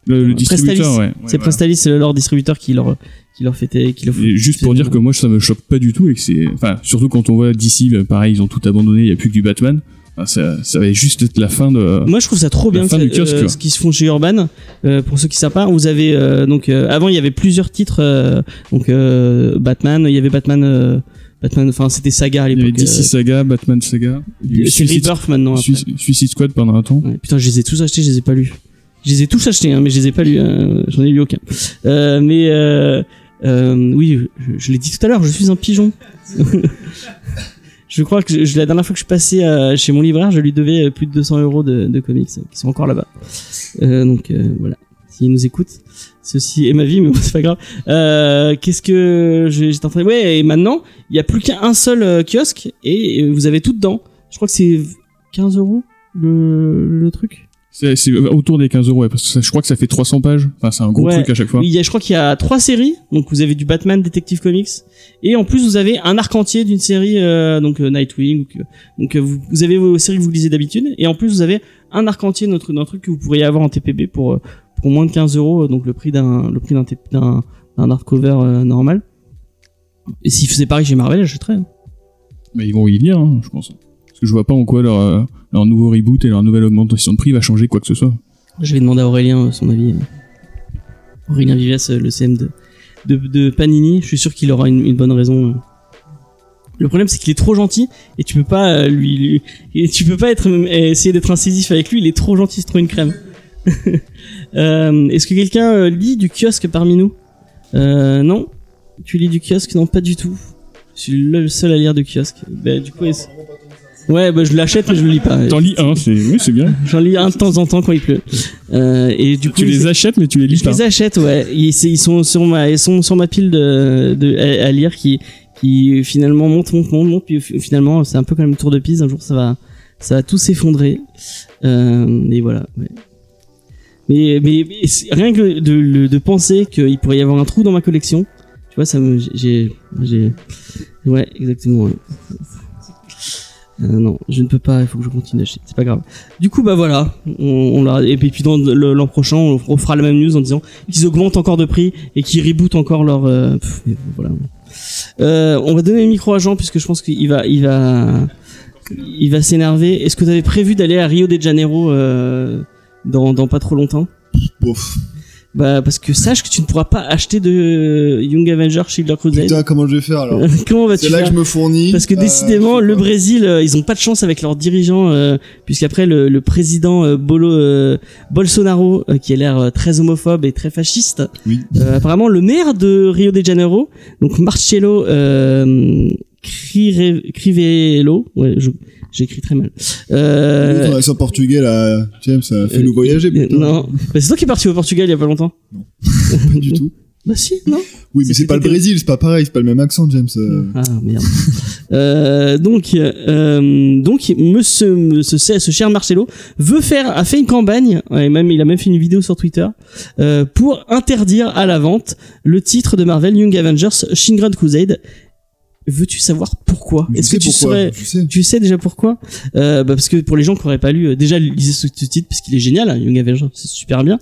le, le distributeur, Prestalis. ouais. ouais, c'est voilà. Prestalis, c'est leur distributeur qui leur qui leur fait qui leur juste pour dire que moi, ça me choque pas du tout et que c'est, enfin, surtout quand on voit d'ici, pareil, ils ont tout abandonné. Il y a plus que du Batman. Enfin, ça, ça va juste être la fin de. Moi, je trouve ça trop bien fin que- du kiosque, euh, ce qu'ils se font chez Urban. Euh, pour ceux qui savent pas, vous avez euh, donc euh, avant il y avait plusieurs titres. euh, donc euh, Batman, il y avait Batman. euh, Batman, enfin c'était Saga à Il y avait l'époque. DC Saga, Batman Saga. C'est Suicide- Rebirth maintenant. après. Suicide, Suicide Squad pendant un temps. Ouais, putain, je les ai tous achetés, je les ai pas lus. Je les ai tous achetés, hein, mais je les ai pas lus. hein, J'en ai lu aucun. Euh, mais euh, euh, oui, je, je l'ai dit tout à l'heure, je suis un pigeon. je crois que je, la dernière fois que je suis passé euh, chez mon libraire, je lui devais euh, plus de 200 euros de, de comics euh, qui sont encore là-bas. Euh, donc euh, voilà, s'il nous écoute, ceci est ma vie, mais bon, c'est pas grave. Euh, Qu'est-ce que j'étais en train de... Ouais, et maintenant, il y a plus qu'un seul kiosque et vous avez tout dedans. Je crois que c'est 15 euros le, le truc. C'est autour des 15 euros, ouais, parce que ça- je crois que ça fait 300 pages. Enfin, c'est un gros Ouais. truc à chaque fois. Oui, il y a, je crois qu'il y a trois séries. Donc vous avez du Batman Detective Comics et en plus vous avez un arc entier d'une série euh, donc euh, Nightwing. Donc, euh, vous, vous avez vos séries que vous lisez d'habitude et en plus vous avez un arc entier d'un truc, d'un truc que vous pourriez avoir en TPB pour euh, pour moins de 15 euros. Donc le prix d'un le prix d'un d'un d'un hardcover normal. Et s'ils faisaient pareil chez Marvel, j'achèterais. hein. Mais ils vont y venir, hein, je pense. Parce que je vois pas en quoi leur, euh, leur nouveau reboot et leur nouvelle augmentation de prix va changer quoi que ce soit. Je vais demander à Aurélien son avis. Aurélien Vives, euh, le CM de, Panini, je suis sûr qu'il aura une, bonne raison. Le problème, c'est qu'il est trop gentil et tu peux pas euh, lui, tu peux pas être euh, essayer d'être incisif avec lui. Il est trop gentil, c'est trop une crème. Est-ce que quelqu'un lit du kiosque parmi nous? Non, tu lis du kiosque? Non, pas du tout. Je suis le seul à lire du kiosque. Bah, du coup, ouais, bah je l'achète mais je le lis pas. T'en lis un, c'est oui, c'est bien. J'en lis un de temps en temps quand il pleut. Euh, et du coup, Tu les achètes, mais tu les lis je pas. les achète, ouais. Ils, sont sur ma, ils sont sur ma pile de, de à, à lire qui, qui finalement monte, monte, monte, monte. Puis fi- finalement, c'est un peu comme le tour de piste. Un jour, ça va, ça va tout s'effondrer. Euh, et voilà. ouais. Mais, mais, rien que de, de, de penser qu'il pourrait y avoir un trou dans ma collection, tu vois, ça me, j'ai, j'ai, ouais, exactement. ouais. Euh, non, je ne peux pas, il faut que je continue d'acheter, c'est pas grave. Du coup, bah voilà, on, on l'a, et puis, dans l'an prochain, on refera la même news en disant qu'ils augmentent encore de prix et qu'ils rebootent encore leur, euh, voilà. Euh, on va donner le micro à Jean puisque je pense qu'il va, il va, il va s'énerver. Est-ce que tu avais prévu d'aller à Rio de Janeiro euh, dans, dans pas trop longtemps? Bof. Bah parce que sache que tu ne pourras pas acheter de Young Avengers Shield of Crusade. Putain, comment je vais faire alors Comment vas-tu C'est là que je me fournis. Parce que Euh, décidément, le. Brésil, euh, ils ont pas de chance avec leurs dirigeants, euh, puisqu'après le, le président euh, Bolo, Bolsonaro, qui a l'air très homophobe et très fasciste, Oui. apparemment le maire de Rio de Janeiro, donc Marcelo euh, Crive- Crivello, ouais, je- j'écris très mal. Euh, Ton accent portugais là, James, ça fait euh, nous voyager. euh, non, c'est toi qui es parti au Portugal il y a pas longtemps. pas du tout. Bah si, non. Oui, mais C'est pas le Brésil, c'est pas pareil, c'est pas le même accent, James. euh. Ah merde. euh, donc, euh, donc, monsieur, ce, ce, cher Marcelo veut faire, a fait une campagne, et même il a même fait une vidéo sur Twitter euh, pour interdire à la vente le titre de Marvel Young Avengers Shingrad Crusade. Veux-tu savoir pourquoi Est-ce que tu pourquoi, sais. tu sais déjà pourquoi euh, bah Parce que pour les gens qui n'auraient pas lu, euh, déjà lisez ce, titre parce qu'il est génial, hein, Young Avengers, c'est super bien.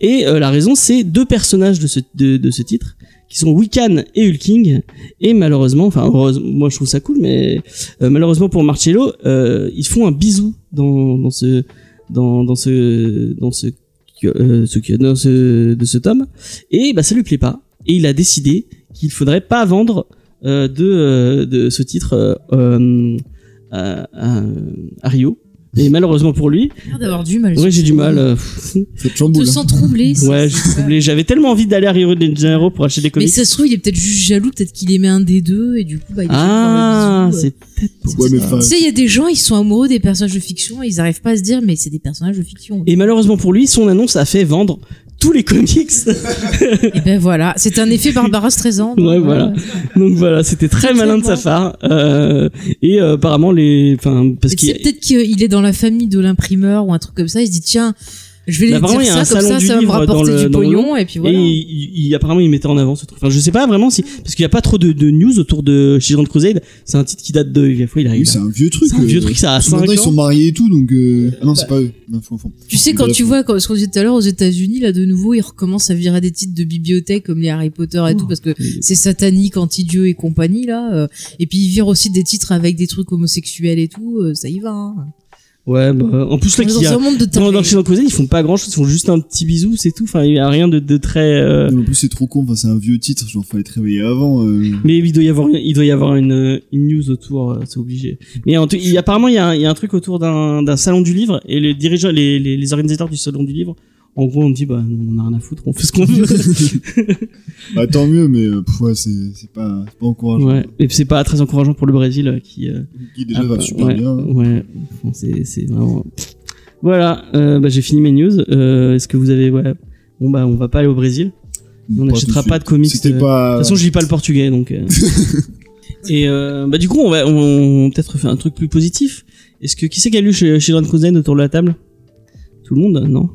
Et euh, la raison, c'est deux personnages de ce de, de ce titre qui sont Wiccan et Hulking. Et malheureusement, enfin heureusement, moi je trouve ça cool, mais euh, malheureusement pour Marcello, euh, ils font un bisou dans dans ce dans dans ce dans ce ce dans ce de ce tome et bah ça lui plaît pas et il a décidé qu'il faudrait pas vendre de euh, de ce titre euh, euh, à, à, à Rio et malheureusement pour lui T'as l'air d'avoir du mal. ouais j'ai du mal euh, Je te hein. sens troublé. ouais je suis troublé j'avais tellement envie d'aller à Rio de Janeiro pour acheter des Mais comics ça se trouve, il est peut-être juste jaloux, peut-être qu'il aimait un des deux, et du coup, bah, il ah c'est peut-être pour Ouais, mais Tu sais, il y a des gens, ils sont amoureux des personnages de fiction, et ils arrivent pas à se dire, mais c'est des personnages de fiction. et malheureusement pour lui son annonce a fait vendre tous les comics Et ben voilà, c'est un effet Barbara Streisand. Ouais, voilà. Donc voilà, c'était très malin de sa part. Euh, et euh, apparemment les, enfin parce qu'il peut-être qu'il est dans la famille de l'imprimeur ou un truc comme ça, il se dit, tiens, je vais Bah, y dire a un ça, comme salon ça, du ça va me livre dans rapporter le- du pognon, et puis voilà. Et il, il- apparemment, il mettait en avant ce truc. Enfin, je sais pas vraiment si, parce qu'il y a pas trop de, de news autour de Children's Crusade. C'est un titre qui date de, il fois, il arrive. oui, c'est un vieux truc. C'est un euh, vieux truc, ça a parce que maintenant, 5 ils sont ans. mariés et tout, donc. euh, Ah non, c'est pas eux. Non, faut- faut- Tu sais, quand Bref. tu vois, comme ce qu'on disait tout à l'heure, aux États-Unis, là, de nouveau, ils recommencent à virer des titres de bibliothèque comme les Harry Potter et tout, parce que c'est satanique, anti-dieu et compagnie, là. euh, et puis, ils virent aussi des titres avec des trucs homosexuels et tout, euh, ça y va, hein. Ouais, bah, en plus, là, y dans a, un monde de dans, dans ils font pas grand chose, ils font juste un petit bisou, c'est tout. Enfin, il y a rien de, de très, euh, en plus, c'est trop con. Enfin, c'est un vieux titre. Genre, fallait te réveiller avant. euh. Mais il doit y avoir, il doit y avoir une, une news autour, euh, c'est obligé. Mais en tout, il, apparemment, il y, a un, il y a un truc autour d'un, d'un salon du livre et les dirigeants, les, les, les organisateurs du salon du livre, en gros, on dit, bah, on a rien à foutre, on fait ce qu'on veut. Bah, tant mieux, mais euh, pff, ouais, c'est c'est pas, c'est pas encourageant. ouais. Et c'est pas très encourageant pour le Brésil euh, qui, euh, Qui déjà ah, va bah, super ouais, bien. hein. Ouais, Enfin, c'est, c'est vraiment. Voilà, euh, bah, j'ai fini mes news. Euh, est-ce que vous avez, ouais. Bon, bah, on va pas aller au Brésil. On Pas n'achètera pas de comics. Euh, pas. De toute façon, je lis pas le portugais, donc. Et euh, bah du coup, on va, on, on peut-être faire un truc plus positif. Est-ce que qui c'est qui a lu chez, chez Cousin autour de la table? Tout le monde? Non?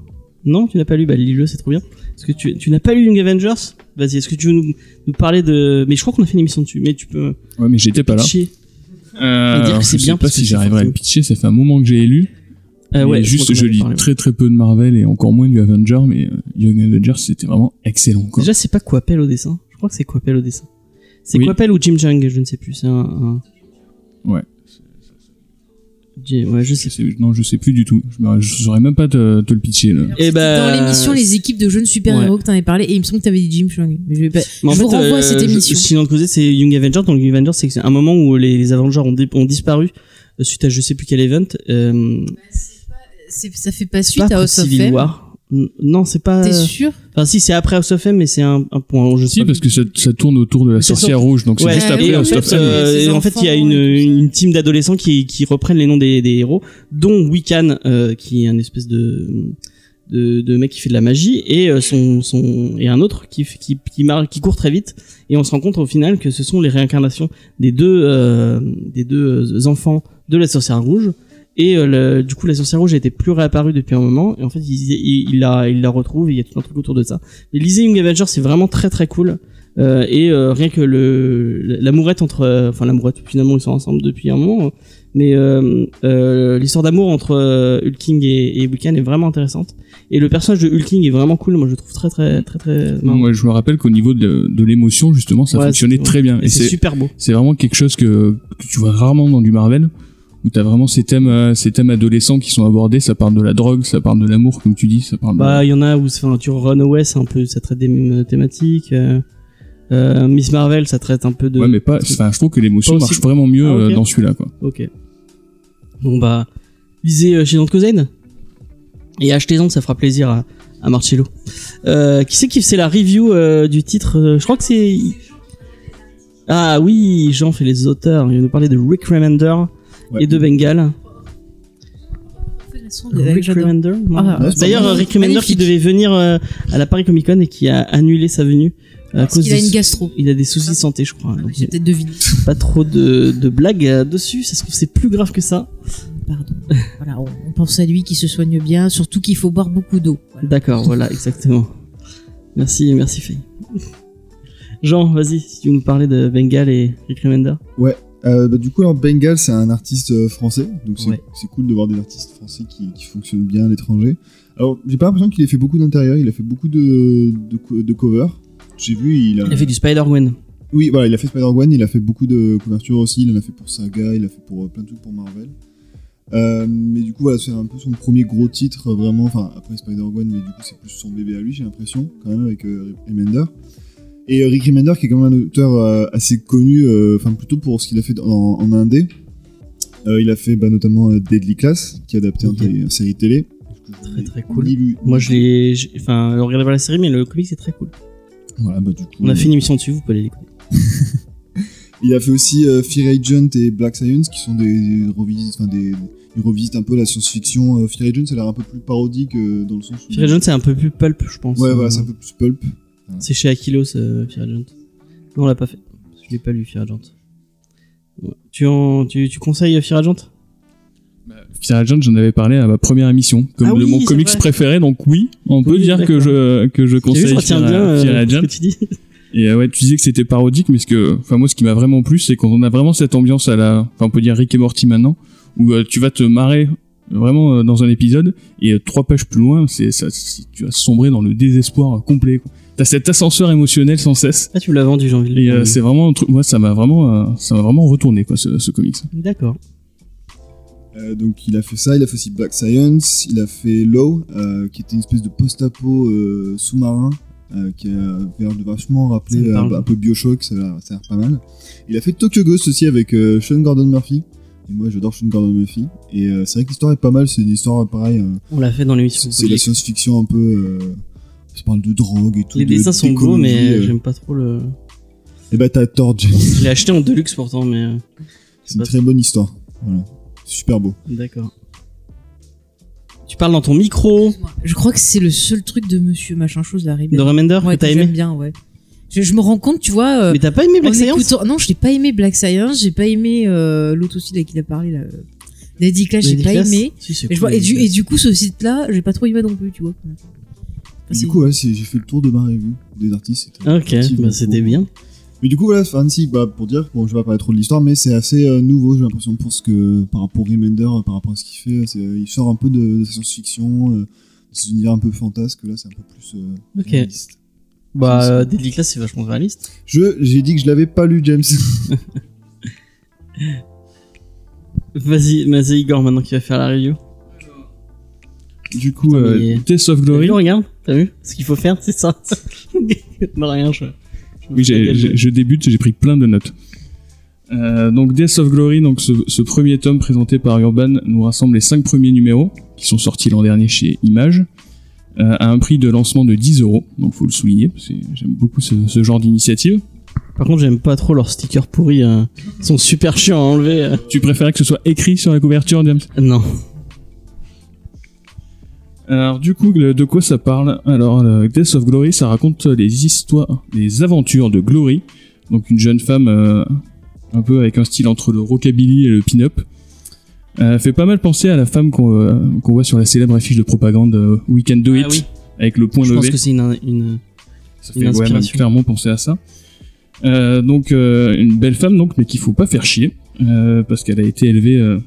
Non, tu n'as pas lu. Bah lis-le, c'est trop bien. Est-ce que tu, tu n'as pas lu Young Avengers? Vas-y. Est-ce que tu veux nous, nous parler de Mais je crois qu'on a fait une émission dessus. Mais tu peux. Ouais, mais j'étais pas là. pitcher. Euh, Et dire que alors, c'est je bien sais pas parce si j'arriverai à fou. pitcher, ça fait un moment que j'ai lu. Euh, Mais ouais. juste, je a lis très très peu de Marvel et encore moins du Avenger, mais euh, Young Avengers c'était vraiment excellent. Quoi. Déjà, c'est pas Coppel au dessin. Je crois que c'est Coppel au dessin. C'est Oui. Coppel ou Jim Jung, je ne sais plus. C'est un. un- Ouais. Jim- Ouais, je sais. Je sais- non, je sais plus du tout. Je je saurais même pas te, te le pitcher là. Et bah, Dans l'émission Les équipes de jeunes super-héros que t'en avais parlé, et il me semble que t'avais dit Jim Chung. Mais je vais pas. Mais en je fait, vous renvoie à euh, cette je- émission. Sinon, de causer, c'est Young Avengers. Donc, Young Avengers, c'est un moment où les, les Avengers ont, ont disparu euh, suite à je sais plus quel event. Euh, C'est- Ça fait pas suite pas à House of Civil. War. Non, c'est pas. T'es sûr? Enfin, si, c'est après House of M, mais c'est un, un point. Je sais Si, pas. parce que ça, ça tourne autour de la sorcière sur- rouge, donc c'est juste après et House of fait, M. euh, en fait, il y a une, une team d'adolescents qui, qui reprennent les noms des, des héros, dont Wiccan, euh, qui est un espèce de, de, de mec qui fait de la magie, et euh, son, son, et un autre qui, qui, qui, marche, qui court très vite, et on se rend compte au final que ce sont les réincarnations des deux, euh, des deux euh, enfants de la sorcière rouge. Et euh, le- du coup, la sorcière rouge a été plus réapparue depuis un moment, et en fait, il, il, il la, il la retrouve, et il y a tout un truc autour de ça. Mais lisez Young Avengers, c'est vraiment très très cool. Euh, et euh, rien que le l'amourette entre euh, enfin l'amourette finalement ils sont ensemble depuis un moment mais euh, euh, l'histoire d'amour entre Hulking et, et Wiccan est vraiment intéressante et le personnage de Hulking est vraiment cool moi je le trouve très très très très marrant. Moi, je me rappelle qu'au niveau de, de l'émotion, justement, ça Ouais, fonctionnait très bien. et Et c'est c'est super beau c'est vraiment quelque chose que, que tu vois rarement dans du Marvel. Où t'as vraiment ces thèmes, euh, ces thèmes adolescents qui sont abordés. Ça parle de la drogue, ça parle de l'amour, comme tu dis, ça parle. de- Bah, il y en a où, enfin, tu Runaway, c'est un peu, ça traite des mêmes thématiques. euh, euh, Miss Marvel, ça traite un peu de. Ouais, mais pas. Enfin, je trouve que l'émotion aussi- marche vraiment mieux Ah, euh, dans celui-là, quoi. Ok. Bon bah, lisez chez Notre Cousin et achetez-en, ça fera plaisir à, à Marcello. Euh, qui c'est qui fait la review euh, du titre Je crois que c'est. Ah oui, Jean fait les auteurs. Il va nous parler de Rick Remender Ouais. et de Bengal. Rick J'adore. Remender non. Ah, Ouais, D'ailleurs. Rick Remender qui devait venir euh, à la Paris Comic Con et qui a annulé sa venue. à Parce cause qu'il a une gastro. Il a des soucis de santé, je crois. Ah, J'ai peut-être deviné. pas trop de, de blagues euh, dessus. Ça se trouve, c'est plus grave que ça. Pardon. Voilà, on, on pense à lui qui se soigne bien, surtout qu'il faut boire beaucoup d'eau. Voilà. D'accord, voilà, exactement. Merci, merci Faye. Jean, vas-y, si tu veux nous parler de Bengal et Rick Remender. Euh, bah, du coup, alors, Bengal, c'est un artiste euh, français, donc c'est Ouais. cool de voir des artistes français qui, qui fonctionnent bien à l'étranger. Alors, j'ai pas l'impression qu'il ait fait beaucoup d'intérieur, il a fait beaucoup de, de, co- de covers. J'ai vu, il a... Il a fait du Spider-Gwen. Oui, voilà, il a fait Spider-Gwen, il a fait beaucoup de couvertures aussi, il en a fait pour Saga, il a fait pour euh, plein de trucs pour Marvel. Euh, mais du coup, voilà, c'est un peu son premier gros titre, vraiment, enfin, après Spider-Gwen, mais du coup, c'est plus son bébé à lui, j'ai l'impression, quand même, avec euh, Remender. Et euh, Rick Remender, qui est quand même un auteur euh, assez connu, euh, enfin, plutôt pour ce qu'il a fait en, en indé. Il a fait bah, notamment Deadly Class, qui est adapté en Ok. télé- en série télé. Très très cool. Moi, je l'ai. Enfin, on regardait pas la série, mais le comic c'est très cool. Voilà, bah, du coup, On a fait une émission dessus, vous pouvez aller l'écouter. Il a fait aussi euh, Fear Agent et Black Science, qui sont des revisites, enfin des, ils revisitent un peu la science-fiction. Euh, Fear Agent, ça a l'air un peu plus parodique euh, dans le sens où. Fear Agent, c'est un peu plus pulp, je pense. Ouais, voilà, c'est un peu plus pulp. C'est chez Aquilos, euh, Fear Agent. Non, on l'a pas fait. Je l'ai pas lu, Fear Agent. Ouais. Tu, en, tu, tu conseilles Fear Agent Fear Agent, j'en avais parlé à ma première émission, comme Ah de mon comics vrai. préféré, donc oui, on peut dire que je, que je T'as vu, conseille je bien euh, tu dis. Et euh, ouais, tu disais que c'était parodique, mais ce que, enfin moi, ce qui m'a vraiment plu, c'est quand on a vraiment cette ambiance à la, enfin on peut dire Rick et Morty maintenant, où euh, tu vas te marrer vraiment dans un épisode et trois pages plus loin, c'est ça, tu vas sombrer dans le désespoir complet. quoi. T'as cet ascenseur émotionnel sans cesse. Ah, tu me l'as vendu, j'ai envie de le Et euh, c'est vraiment un truc, moi ça m'a vraiment, euh, ça m'a vraiment retourné quoi, ce, ce comics. D'accord. Euh, donc il a fait ça, il a fait aussi Black Science, il a fait Low, euh, qui était une espèce de post-apo euh, sous-marin, euh, qui a l'air de vachement rappeler euh, un peu Bioshock, ça a l'air ça a l'air pas mal. Il a fait Tokyo Ghost aussi avec euh, Sean Gordon Murphy. Et moi j'adore Sean Gordon Murphy. Et euh, c'est vrai que l'histoire est pas mal, c'est une histoire pareil. euh, On l'a fait dans l'émission. c'est c'est la science-fiction un peu. Ça parle de drogue et tout. Les de- dessins sont beaux, mais euh. j'aime pas trop le. Et bah t'as tort, James. Je l'ai acheté en deluxe pourtant, mais. euh, C'est une très bonne histoire. Voilà. C'est super beau. D'accord. Tu parles dans ton micro Je crois que c'est le seul truc de Monsieur Machin Chose, la de Remender ouais, que t'as aimé. bien, ouais. Je, je me rends compte, tu vois. euh, Mais t'as pas aimé Black en Science écoutant- Non, je n'ai pas aimé Black Science, j'ai pas aimé euh, l'autre aussi là qu'il a parlé là. Lady Clash, j'ai pas aimé. Si, c'est Et, je cool, vois- et, du, et du coup, ce site-là, j'ai pas trop aimé non plus, tu vois. Du coup, ouais, j'ai fait le tour de ma revue des artistes. Ok, bah c'était bien. Mais du coup, voilà, Fancy, bah, pour dire, bon, je vais pas parler trop de l'histoire, mais c'est assez euh, nouveau, j'ai l'impression, pour ce que, par rapport au Remender, euh, par rapport à ce qu'il fait, euh, il sort un peu de, de science-fiction, euh, de cet univers un peu fantasque, là, c'est un peu plus euh, réaliste. Bah, Deadly Class, c'est vachement réaliste. Je, j'ai dit que je l'avais pas lu, James. Vas-y, c'est Igor maintenant qui va faire la review. Du coup, Attends, euh, Death of Glory. vu, regarde, t'as vu Ce qu'il faut faire, c'est ça. non, rien, je. je Oui, je débute, j'ai pris plein de notes. Euh, donc Death of Glory, donc ce, ce premier tome présenté par Urban nous rassemble les cinq premiers numéros qui sont sortis l'an dernier chez Image euh, à un prix de lancement de 10 euros. Donc faut le souligner, parce que j'aime beaucoup ce, ce genre d'initiative. Par contre, j'aime pas trop leurs stickers pourris. euh. Ils sont super chiants à enlever. Tu préférais que ce soit écrit sur la couverture, James? Non. Alors du coup, de quoi ça parle? Alors, euh, Death of Glory, ça raconte les histoires, les aventures de Glory, donc une jeune femme euh, un peu avec un style entre le rockabilly et le pin-up. Euh, fait pas mal penser à la femme qu'on euh, voit sur la célèbre affiche de propagande euh, We Can Do It, Ah oui. avec le point Je pense levé. que c'est une, une. Ça une fait ouais, inspiration. clairement penser à ça. Euh, donc euh, une belle femme donc, mais qu'il faut pas faire chier euh, parce qu'elle a été élevée euh,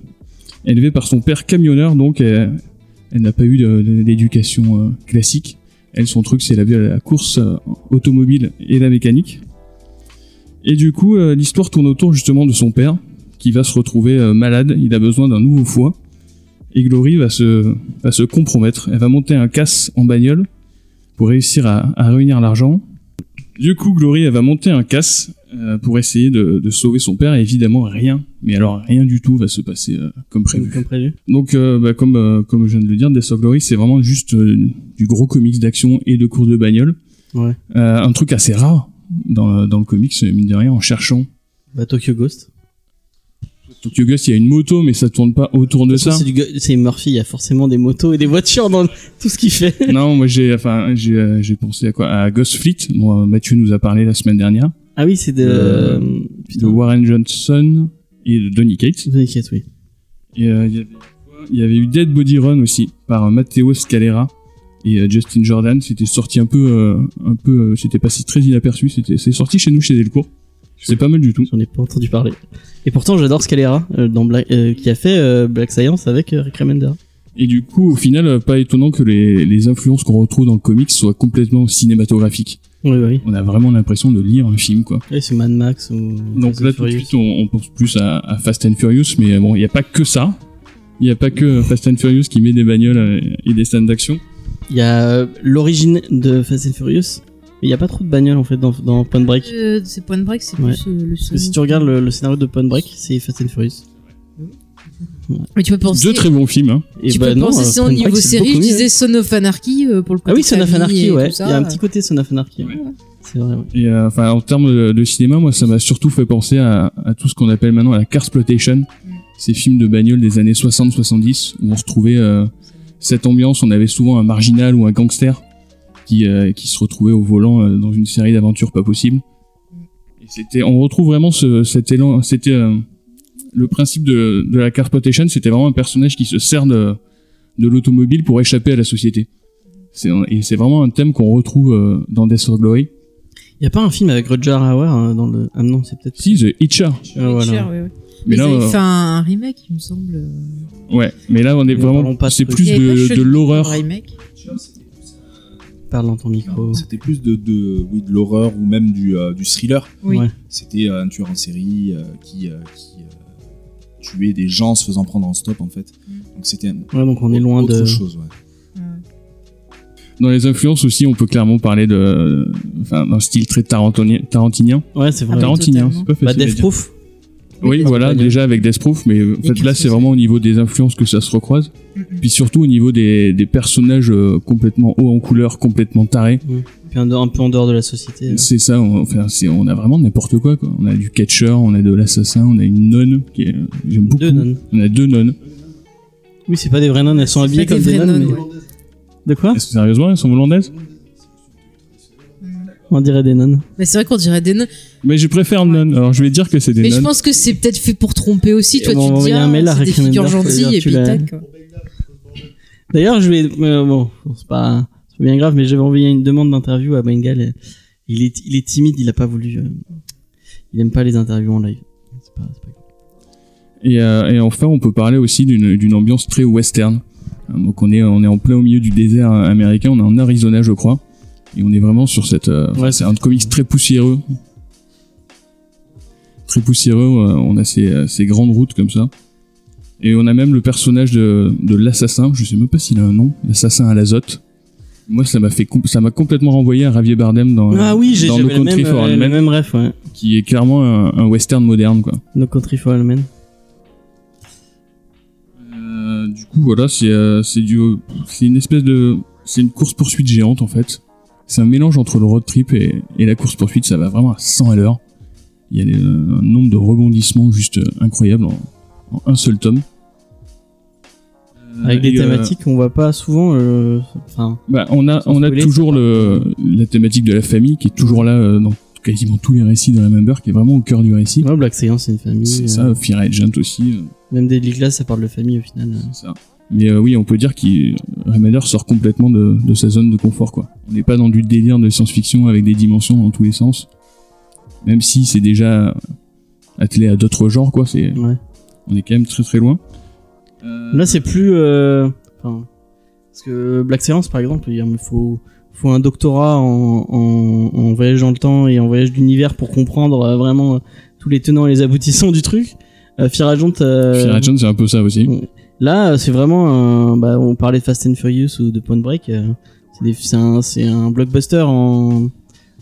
élevée par son père camionneur donc elle, n'a pas eu d'éducation euh, classique. Elle son truc c'est la, course euh, automobile et la mécanique. Et du coup euh, l'histoire tourne autour justement de son père qui va se retrouver malade. Il a besoin d'un nouveau foie. Et Glory va se, va se compromettre. Elle va monter un casse en bagnole pour réussir à, à réunir l'argent. Du coup, Glory, elle va monter un casse euh, pour essayer de, de sauver son père. Et évidemment, rien, mais alors rien du tout va se passer euh, comme prévu. Comme prévu. Donc, euh, bah, comme, euh, comme je viens de le dire, Death of Glory, c'est vraiment juste euh, du gros comics d'action et de course de bagnole. Ouais. Euh, un truc assez rare dans, dans le comics, mine de rien, en cherchant. Bah, Tokyo Ghost. Tokyo Ghost, il y a une moto, mais ça tourne pas autour de ça. C'est du go- c'est Murphy, il y a forcément des motos et des voitures dans tout ce qu'il fait. non, moi j'ai, enfin, j'ai, j'ai pensé à quoi? À Ghost Fleet, dont Mathieu nous a parlé la semaine dernière, Ah oui, c'est de, Euh, de Warren Johnson et de Donny Cates. Donny Cates, oui. Et euh, il y avait quoi? Il y avait eu Dead Body Run aussi par euh, Matteo Scalera et euh, Justin Jordan. C'était sorti un peu, euh, un peu, euh, c'était passé très inaperçu. C'était, c'est sorti chez nous chez Delcourt. C'est pas mal du tout. J'en ai pas entendu parler. Et pourtant, j'adore Scalera, euh, dans Black, euh, qui a fait Black Science avec Rick Remender. Et du coup, au final, pas étonnant que les, les influences qu'on retrouve dans le comics soient complètement cinématographiques. Oui, oui. On a vraiment l'impression de lire un film, quoi. oui c'est Mad Max ou. Donc Fast là, tout de suite, on, on pense plus à, à Fast and Furious, mais bon, il n'y a pas que ça. Il n'y a pas que Fast and Furious qui met des bagnoles euh, et des scènes d'action. Il y a euh, l'origine de Fast and Furious, mais il y a pas trop de bagnoles en fait dans, dans Point Break. Euh, c'est Point Break, c'est Ouais. plus euh, le second. si tu regardes le, le scénario de Point Break, c'est Fast and Furious. Mais tu peux penser. Deux très bons films. Hein. Et tu bah peux non, penser au niveau série, je disais Son of Anarchy euh, pour le côté Ah oui, Son of Anarchy, ouais. Il y a un petit côté Son of Anarchy. Ouais. C'est vrai, ouais. Et euh, enfin, en termes de, de cinéma, moi, ça m'a surtout fait penser à, à tout ce qu'on appelle maintenant la carsploitation. Ces films de bagnoles des années 60-70 où on se trouvait euh, cette ambiance. On avait souvent un marginal ou un gangster qui, euh, qui se retrouvait au volant euh, dans une série d'aventures pas possibles. Et c'était, on retrouve vraiment ce, cet élan. C'était euh, le principe de, de la carsploitation. C'était vraiment un personnage qui se sert de, de l'automobile pour échapper à la société. C'est, et c'est vraiment un thème qu'on retrouve euh, dans Death or Glory. Il y a pas un film avec Roger Hauer hein, dans le. Ah non, c'est peut-être. Si, The Hitcher. Ah, voilà. Cher, ouais, ouais. Mais là, avaient euh, fait un remake, il me semble. euh, ouais. Mais là, on est Mais vraiment, parlons pas de c'est plus de, de l'horreur. remake. Parle dans ton micro. C'était plus de, de, oui, de l'horreur ou même du, euh, du thriller. Oui. Ouais. C'était un tueur en série euh, qui, euh, qui tuait des gens en se faisant prendre en stop en fait. Donc c'était Ouais, donc on est loin autre de. chose. Ouais. Dans les influences aussi, on peut clairement parler de, enfin, d'un style très tarantonien- tarantinien. Ouais, c'est vrai. Ah, Tarantinien, c'est pas Bah, facile. à Death. Proof. Oui, voilà, déjà avec Death Proof, mais en fait là, c'est vraiment au niveau des influences que ça se recroise. Mhm. Puis surtout au niveau des, des personnages euh, complètement haut en couleur, complètement tarés. Un, un peu en dehors de la société. euh. C'est ça, on, enfin, c'est, on a vraiment n'importe quoi, quoi. On a du catcher, on a de l'assassin, on a une nonne qui est, j'aime beaucoup. Deux nonnes. On a deux nonnes. Oui, c'est pas des vraies nonnes, elles sont C'est habillées comme des nonnes. nonnes, mais- ouais. De quoi? Est-ce que sérieusement, elles sont hollandaises? On dirait des nonnes. Mais c'est vrai qu'on dirait des nonnes. Mais je préfère nonnes. Alors je vais dire que c'est des Mais je nonnes. pense que c'est peut-être fait pour tromper aussi. Toi, bon, tu te dis, ah, mail à c'est des figures gentilles et puis tac. D'ailleurs, je vais. euh, bon, c'est pas, c'est bien grave, mais j'avais envoyé une demande d'interview à Bengal. il, est, il est timide, il a pas voulu. euh, il aime pas les interviews en live. C'est pas, c'est pas grave. Et, euh, et enfin, on peut parler aussi d'une d'une ambiance très western. Donc on est on est en plein au milieu du désert américain. On est en Arizona, je crois. Et on est vraiment sur cette. euh, Ouais, c'est un comics très poussiéreux. Très poussiéreux. On a ces, ces grandes routes comme ça. Et on a même le personnage de, de l'assassin. Je sais même pas s'il a un nom. L'assassin à l'azote. Moi, ça m'a fait ça m'a complètement renvoyé à Javier Bardem dans, Ah oui, dans No Country même, for euh, Old le Men, même ref, ouais. qui est clairement un, un western moderne, quoi. No Country for All Men. Euh, du coup, voilà, c'est euh, c'est du, c'est une espèce de, c'est une course poursuite géante en fait. C'est un mélange entre le road trip et, et la course poursuite. Ça va vraiment à 100 à l'heure. Il y a un nombre de rebondissements juste euh, incroyable en, en un seul tome. Avec des euh, thématiques qu'on voit pas souvent. euh, Enfin, bah, on a, on a spoiler, toujours le, la thématique de la famille qui est toujours là euh, dans quasiment tous les récits de Remember, qui est vraiment au cœur du récit. ouais, Black Science, c'est une famille. C'est ça, Fear Agent aussi. Même Deadly Class, ça parle de famille au final. C'est ça. Mais euh, oui, on peut dire qu'il Remender sort complètement de, de sa zone de confort, quoi. On n'est pas dans du délire de science-fiction avec des dimensions dans tous les sens. Même si c'est déjà attelé à d'autres genres, quoi. C'est, Ouais. on est quand même très très loin. Euh, Là, c'est plus. euh, Enfin, parce que Black Science, par exemple, il faut faut un doctorat en, en, en voyage dans le temps et en voyage d'univers pour comprendre euh, vraiment euh, tous les tenants et les aboutissants du truc. Euh, Fear Agent, euh, Fear Agent, c'est un peu ça aussi. là, euh, c'est vraiment un, bah, on parlait de Fast and Furious ou de Point Break. euh, c'est des- c'est un, c'est un blockbuster en,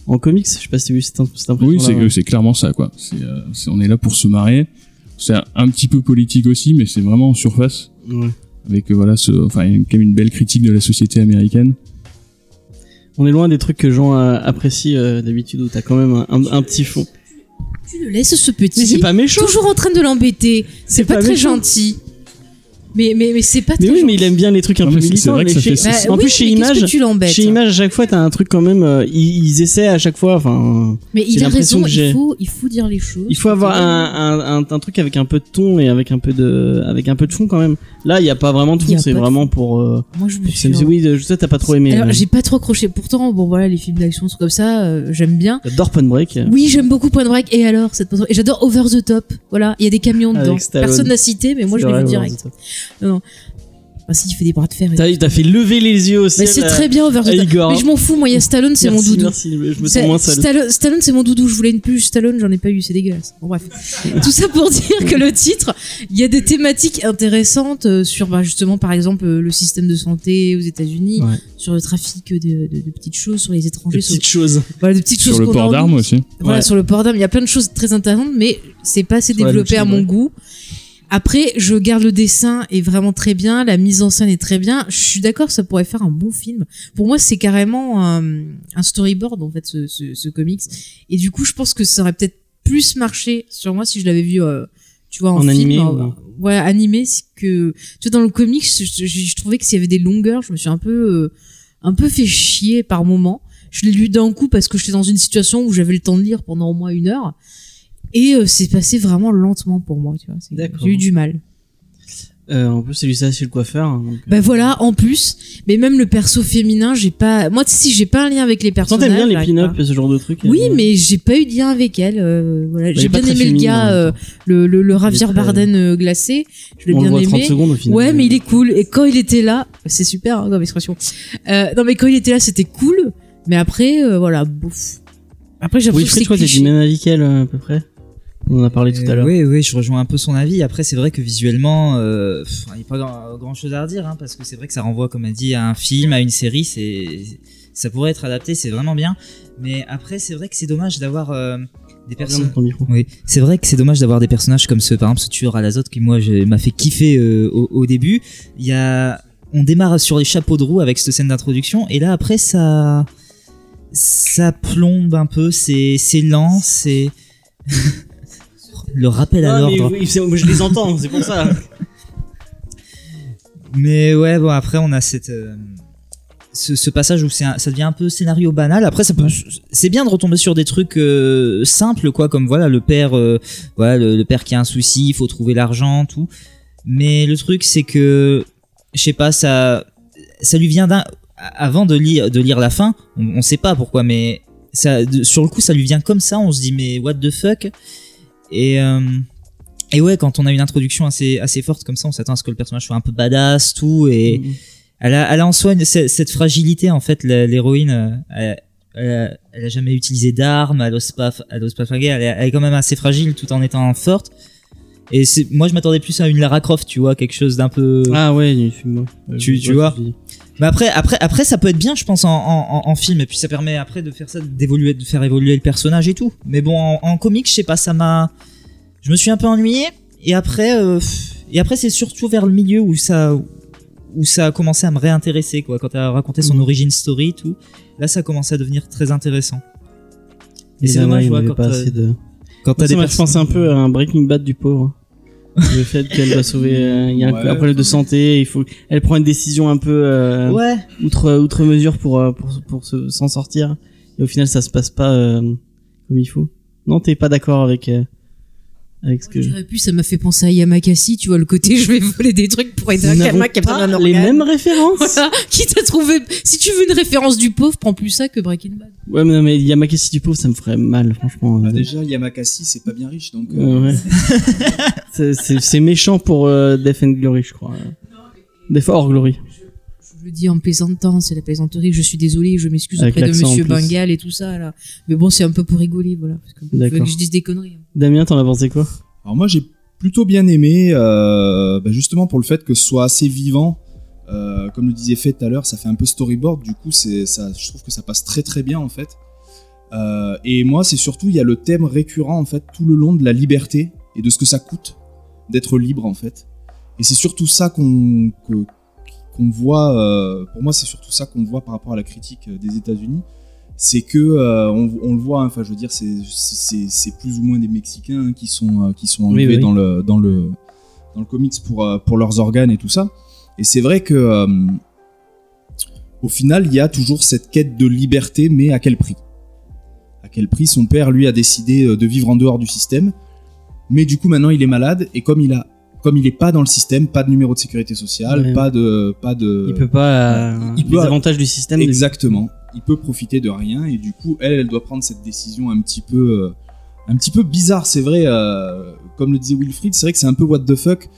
en comics. Je sais pas si tu as vu cette, cette impression. Oui, c'est c'est clairement ça, quoi. C'est, euh, c'est- on est là pour se marrer. C'est un, un petit peu politique aussi, mais c'est vraiment en surface. Ouais. Avec, euh, voilà, ce, enfin, il y a quand même une belle critique de la société américaine. On est loin des trucs que Jean euh, apprécie euh, d'habitude où t'as quand même un, un, un petit fond. Tu le laisses ce petit. Mais c'est pas méchant. Toujours en train de l'embêter. C'est pas, pas très méchant. gentil. Mais, mais, mais c'est pas Mais oui, mais il aime bien les trucs un Non, peu c'est- c'est militants. vrai que ça chez- fait- Bah en oui, plus, chez Image, chez Image, à chaque fois, t'as un truc quand même. euh, ils, ils essaient à chaque fois. Enfin, Mais j'ai il a raison, que j'ai- il faut, il faut dire les choses. il faut avoir un, un, un, un truc avec un peu de ton et avec un peu de, avec un peu de fond quand même. Là, il y a pas vraiment de fond. a C'est vraiment pour. Euh, Moi, je me suis. CMC. Oui, je sais, t'as pas trop aimé. Alors, j'ai pas trop accroché. Pourtant, bon, voilà, les films d'action, sont comme ça, euh, j'aime bien. J'adore Point Break. Oui, j'aime beaucoup Point Break. Et alors, cette Et j'adore Over the Top. Voilà, il y a des camions dedans. Personne n'a cité, mais moi, je C'est l'ai vu vrai, direct. Non, non. Ah, si, il fait des bras de fer. et T'as, tout. t'as fait lever les yeux aussi. Mais c'est très bien Over the Top. Igor. Mais je m'en fous, moi, il y a Stallone, c'est mon doudou. Merci, je me sens moins seul. Stallone, Stallone, c'est mon doudou. Je voulais une plus Stallone, j'en ai pas eu, c'est dégueulasse. Bon, bref. Tout ça pour dire que le titre, il y a des thématiques intéressantes euh, sur, bah, justement, par exemple, euh, le système de santé aux États-Unis, Ouais. sur le trafic de, de- de petites choses, sur les étrangers, Des sur, petites choses. voilà, de petites Sur choses le qu'on port d'armes aussi. Voilà, Ouais. sur le port d'armes, il y a plein de choses très intéressantes, mais c'est pas assez Sur développé à mon ouais. Après, je garde le dessin est vraiment très bien, la mise en scène est très bien. Je suis d'accord, ça pourrait faire un bon film. Pour moi, c'est carrément un, un storyboard en fait, ce, ce, ce comics. Et du coup, je pense que ça aurait peut-être plus marché sur moi si je l'avais vu, euh, tu vois, en, En film, animé, ou- ouais, animé. c'est que tu vois, dans le comics, je, je- je trouvais que s'il y avait des longueurs, je me suis un peu, euh, un peu fait chier par moment. Je l'ai lu d'un coup parce que j'étais dans une situation où j'avais le temps de lire pendant au moins une heure. Et euh, c'est passé vraiment lentement pour moi, tu vois. J'ai eu du mal. Euh, en plus, c'est lui ça chez le coiffeur. hein, donc, euh, Bah voilà, en plus, mais même le perso féminin, j'ai pas. Moi, si j'ai pas un lien avec les personnages. t'aimes bien les pin-up et ce genre de trucs. Oui, euh, mais j'ai pas eu de lien avec elle. euh, voilà, j'ai bien aimé le féminine, en gars, euh, temps. le, le, le Javier très- Bardem euh, glacé. Je l'ai le bien voit 30 aimé. secondes au final. Ouais, mais il est cool. Et quand il était là, c'est super hein, comme expression. Euh, non, mais quand il était là, c'était cool. Mais après, euh, voilà, bouf. Après, j'ai Oui, l'impression Fred, que toi, c'est t'as du cliché. même avis qu'elle, à peu près. On en a parlé tout à l'heure. Oui, oui, je rejoins un peu son avis. Après, c'est vrai que visuellement, euh, pff, il n'y a pas grand, grand chose à redire, hein, parce que c'est vrai que ça renvoie, comme a dit, à un film, à une série. C'est, ça pourrait être adapté, c'est vraiment bien. Mais après, c'est vrai que c'est dommage d'avoir euh, des micro. Oui, c'est vrai que c'est dommage d'avoir des personnages comme ce, par exemple, ce tueur à l'azote qui moi m'a fait kiffer euh, au, au début. Il y a, on démarre sur les chapeaux de roue avec cette scène d'introduction, et là après ça, ça plombe un peu, c'est, c'est lent, c'est le rappel à l'ordre. oui, je les entends, c'est pour ça. Mais ouais, bon, après, on a cette. euh, ce, ce passage où un- ça devient un peu scénario banal. Après, ça peut, c'est bien de retomber sur des trucs euh, simples, quoi, comme voilà, le père, euh, voilà, le, le père qui a un souci, il faut trouver l'argent, tout. Mais le truc, c'est que, je sais pas, ça, ça lui vient d'un. Avant de lire, de lire la fin, on, on sait pas pourquoi, mais ça, de- sur le coup, ça lui vient comme ça. On se dit, mais what the fuck? Et euh, et ouais, quand on a une introduction assez, assez forte comme ça, on s'attend à ce que le personnage soit un peu badass, tout, et Mm. elle, a, elle a en soi une- cette, fragilité, en fait, l'héroïne, euh, elle, elle, a- elle a jamais utilisé d'armes, elle ose pas, elle ose pas flinguer, elle, est- elle est quand même assez fragile tout en étant forte. Et moi, je m'attendais plus à une Lara Croft, tu vois, quelque chose d'un peu. Ah ouais. Euh, Tu- tu vois Mais après, après, après, ça peut être bien, je pense, en, en, en- en film, et puis ça permet après de faire ça, d'évoluer, de faire évoluer le personnage et tout. Mais bon, en, en comics, je sais pas, ça m'a, je me suis un peu ennuyé. Et après, euh, et après, c'est surtout vers le milieu où ça, où ça a commencé à me réintéresser, quoi. Quand elle a raconté son Mhm. origin story, et tout. Là, ça a commencé à devenir très intéressant. Et Et c'est dommage, ouais, quand, pas euh, assez de. quand t'as Moi, des ça m'a fait penser un peu à un Breaking Bad du pauvre. Le fait qu'elle doit sauver. euh, Il y a un, Ouais. un problème de santé, il faut. Elle prend une décision un peu euh, Ouais. outre outre mesure pour euh, pour pour se- s'en sortir. Et au final, ça se passe pas euh, comme il faut. Non, t'es pas d'accord avec euh, avec ce que. Je dirais plus, ça m'a fait penser à Yamakasi, tu vois, le côté je vais voler des trucs pour aider un gamin qui a pas les mêmes références. Voilà, qui t'a trouvé Si tu veux une référence du pauvre, prends plus ça que Breaking Bad. Ouais, mais, non, mais Yamakasi du pauvre, ça me ferait mal, franchement. Bah, déjà, Yamakasi, c'est pas bien riche, donc. euh, ouais. c'est- méchant pour euh, Death and Glory, je crois. Death or Glory. Je le dis en plaisantant, c'est la plaisanterie, je suis désolé, je m'excuse auprès de Monsieur. Bengal et tout ça, là. Mais bon, c'est un peu pour rigoler, voilà. Parce que faut D'accord. que je dise des conneries. hein. Damien, t'en as pensé quoi? Alors moi, j'ai plutôt bien aimé, euh, bah, justement pour le fait que ce soit assez vivant. Euh, comme le disait Fait tout à l'heure, ça fait un peu storyboard. Du coup, c'est ça, je trouve que ça passe très très bien en fait. Euh, et moi, c'est surtout il y a le thème récurrent en fait tout le long de la liberté et de ce que ça coûte d'être libre en fait. Et c'est surtout ça qu'on que- qu'on voit. euh, pour moi, c'est surtout ça qu'on voit par rapport à la critique euh, des États-Unis. C'est que euh, on, on le voit. hein, Enfin, je veux dire, c'est plus ou moins des Mexicains hein, qui sont euh, qui sont enlevés oui. dans le dans le dans le comics pour pour leurs organes et tout ça. Et c'est vrai que au final, il y a toujours cette quête de liberté, mais à quel prix? À quel prix son père, lui, a décidé de vivre en dehors du système, mais du coup maintenant il est malade et comme il a comme il est pas dans le système, pas de numéro de sécurité sociale, Ouais. pas de pas de Il peut pas. euh, Il les peut- avantages du système. Exactement. Il peut profiter de rien et du coup, elle, elle doit prendre cette décision un petit peu, euh, un petit peu bizarre. C'est vrai, euh, comme le disait Wilfried, c'est vrai que c'est un peu what the fuck.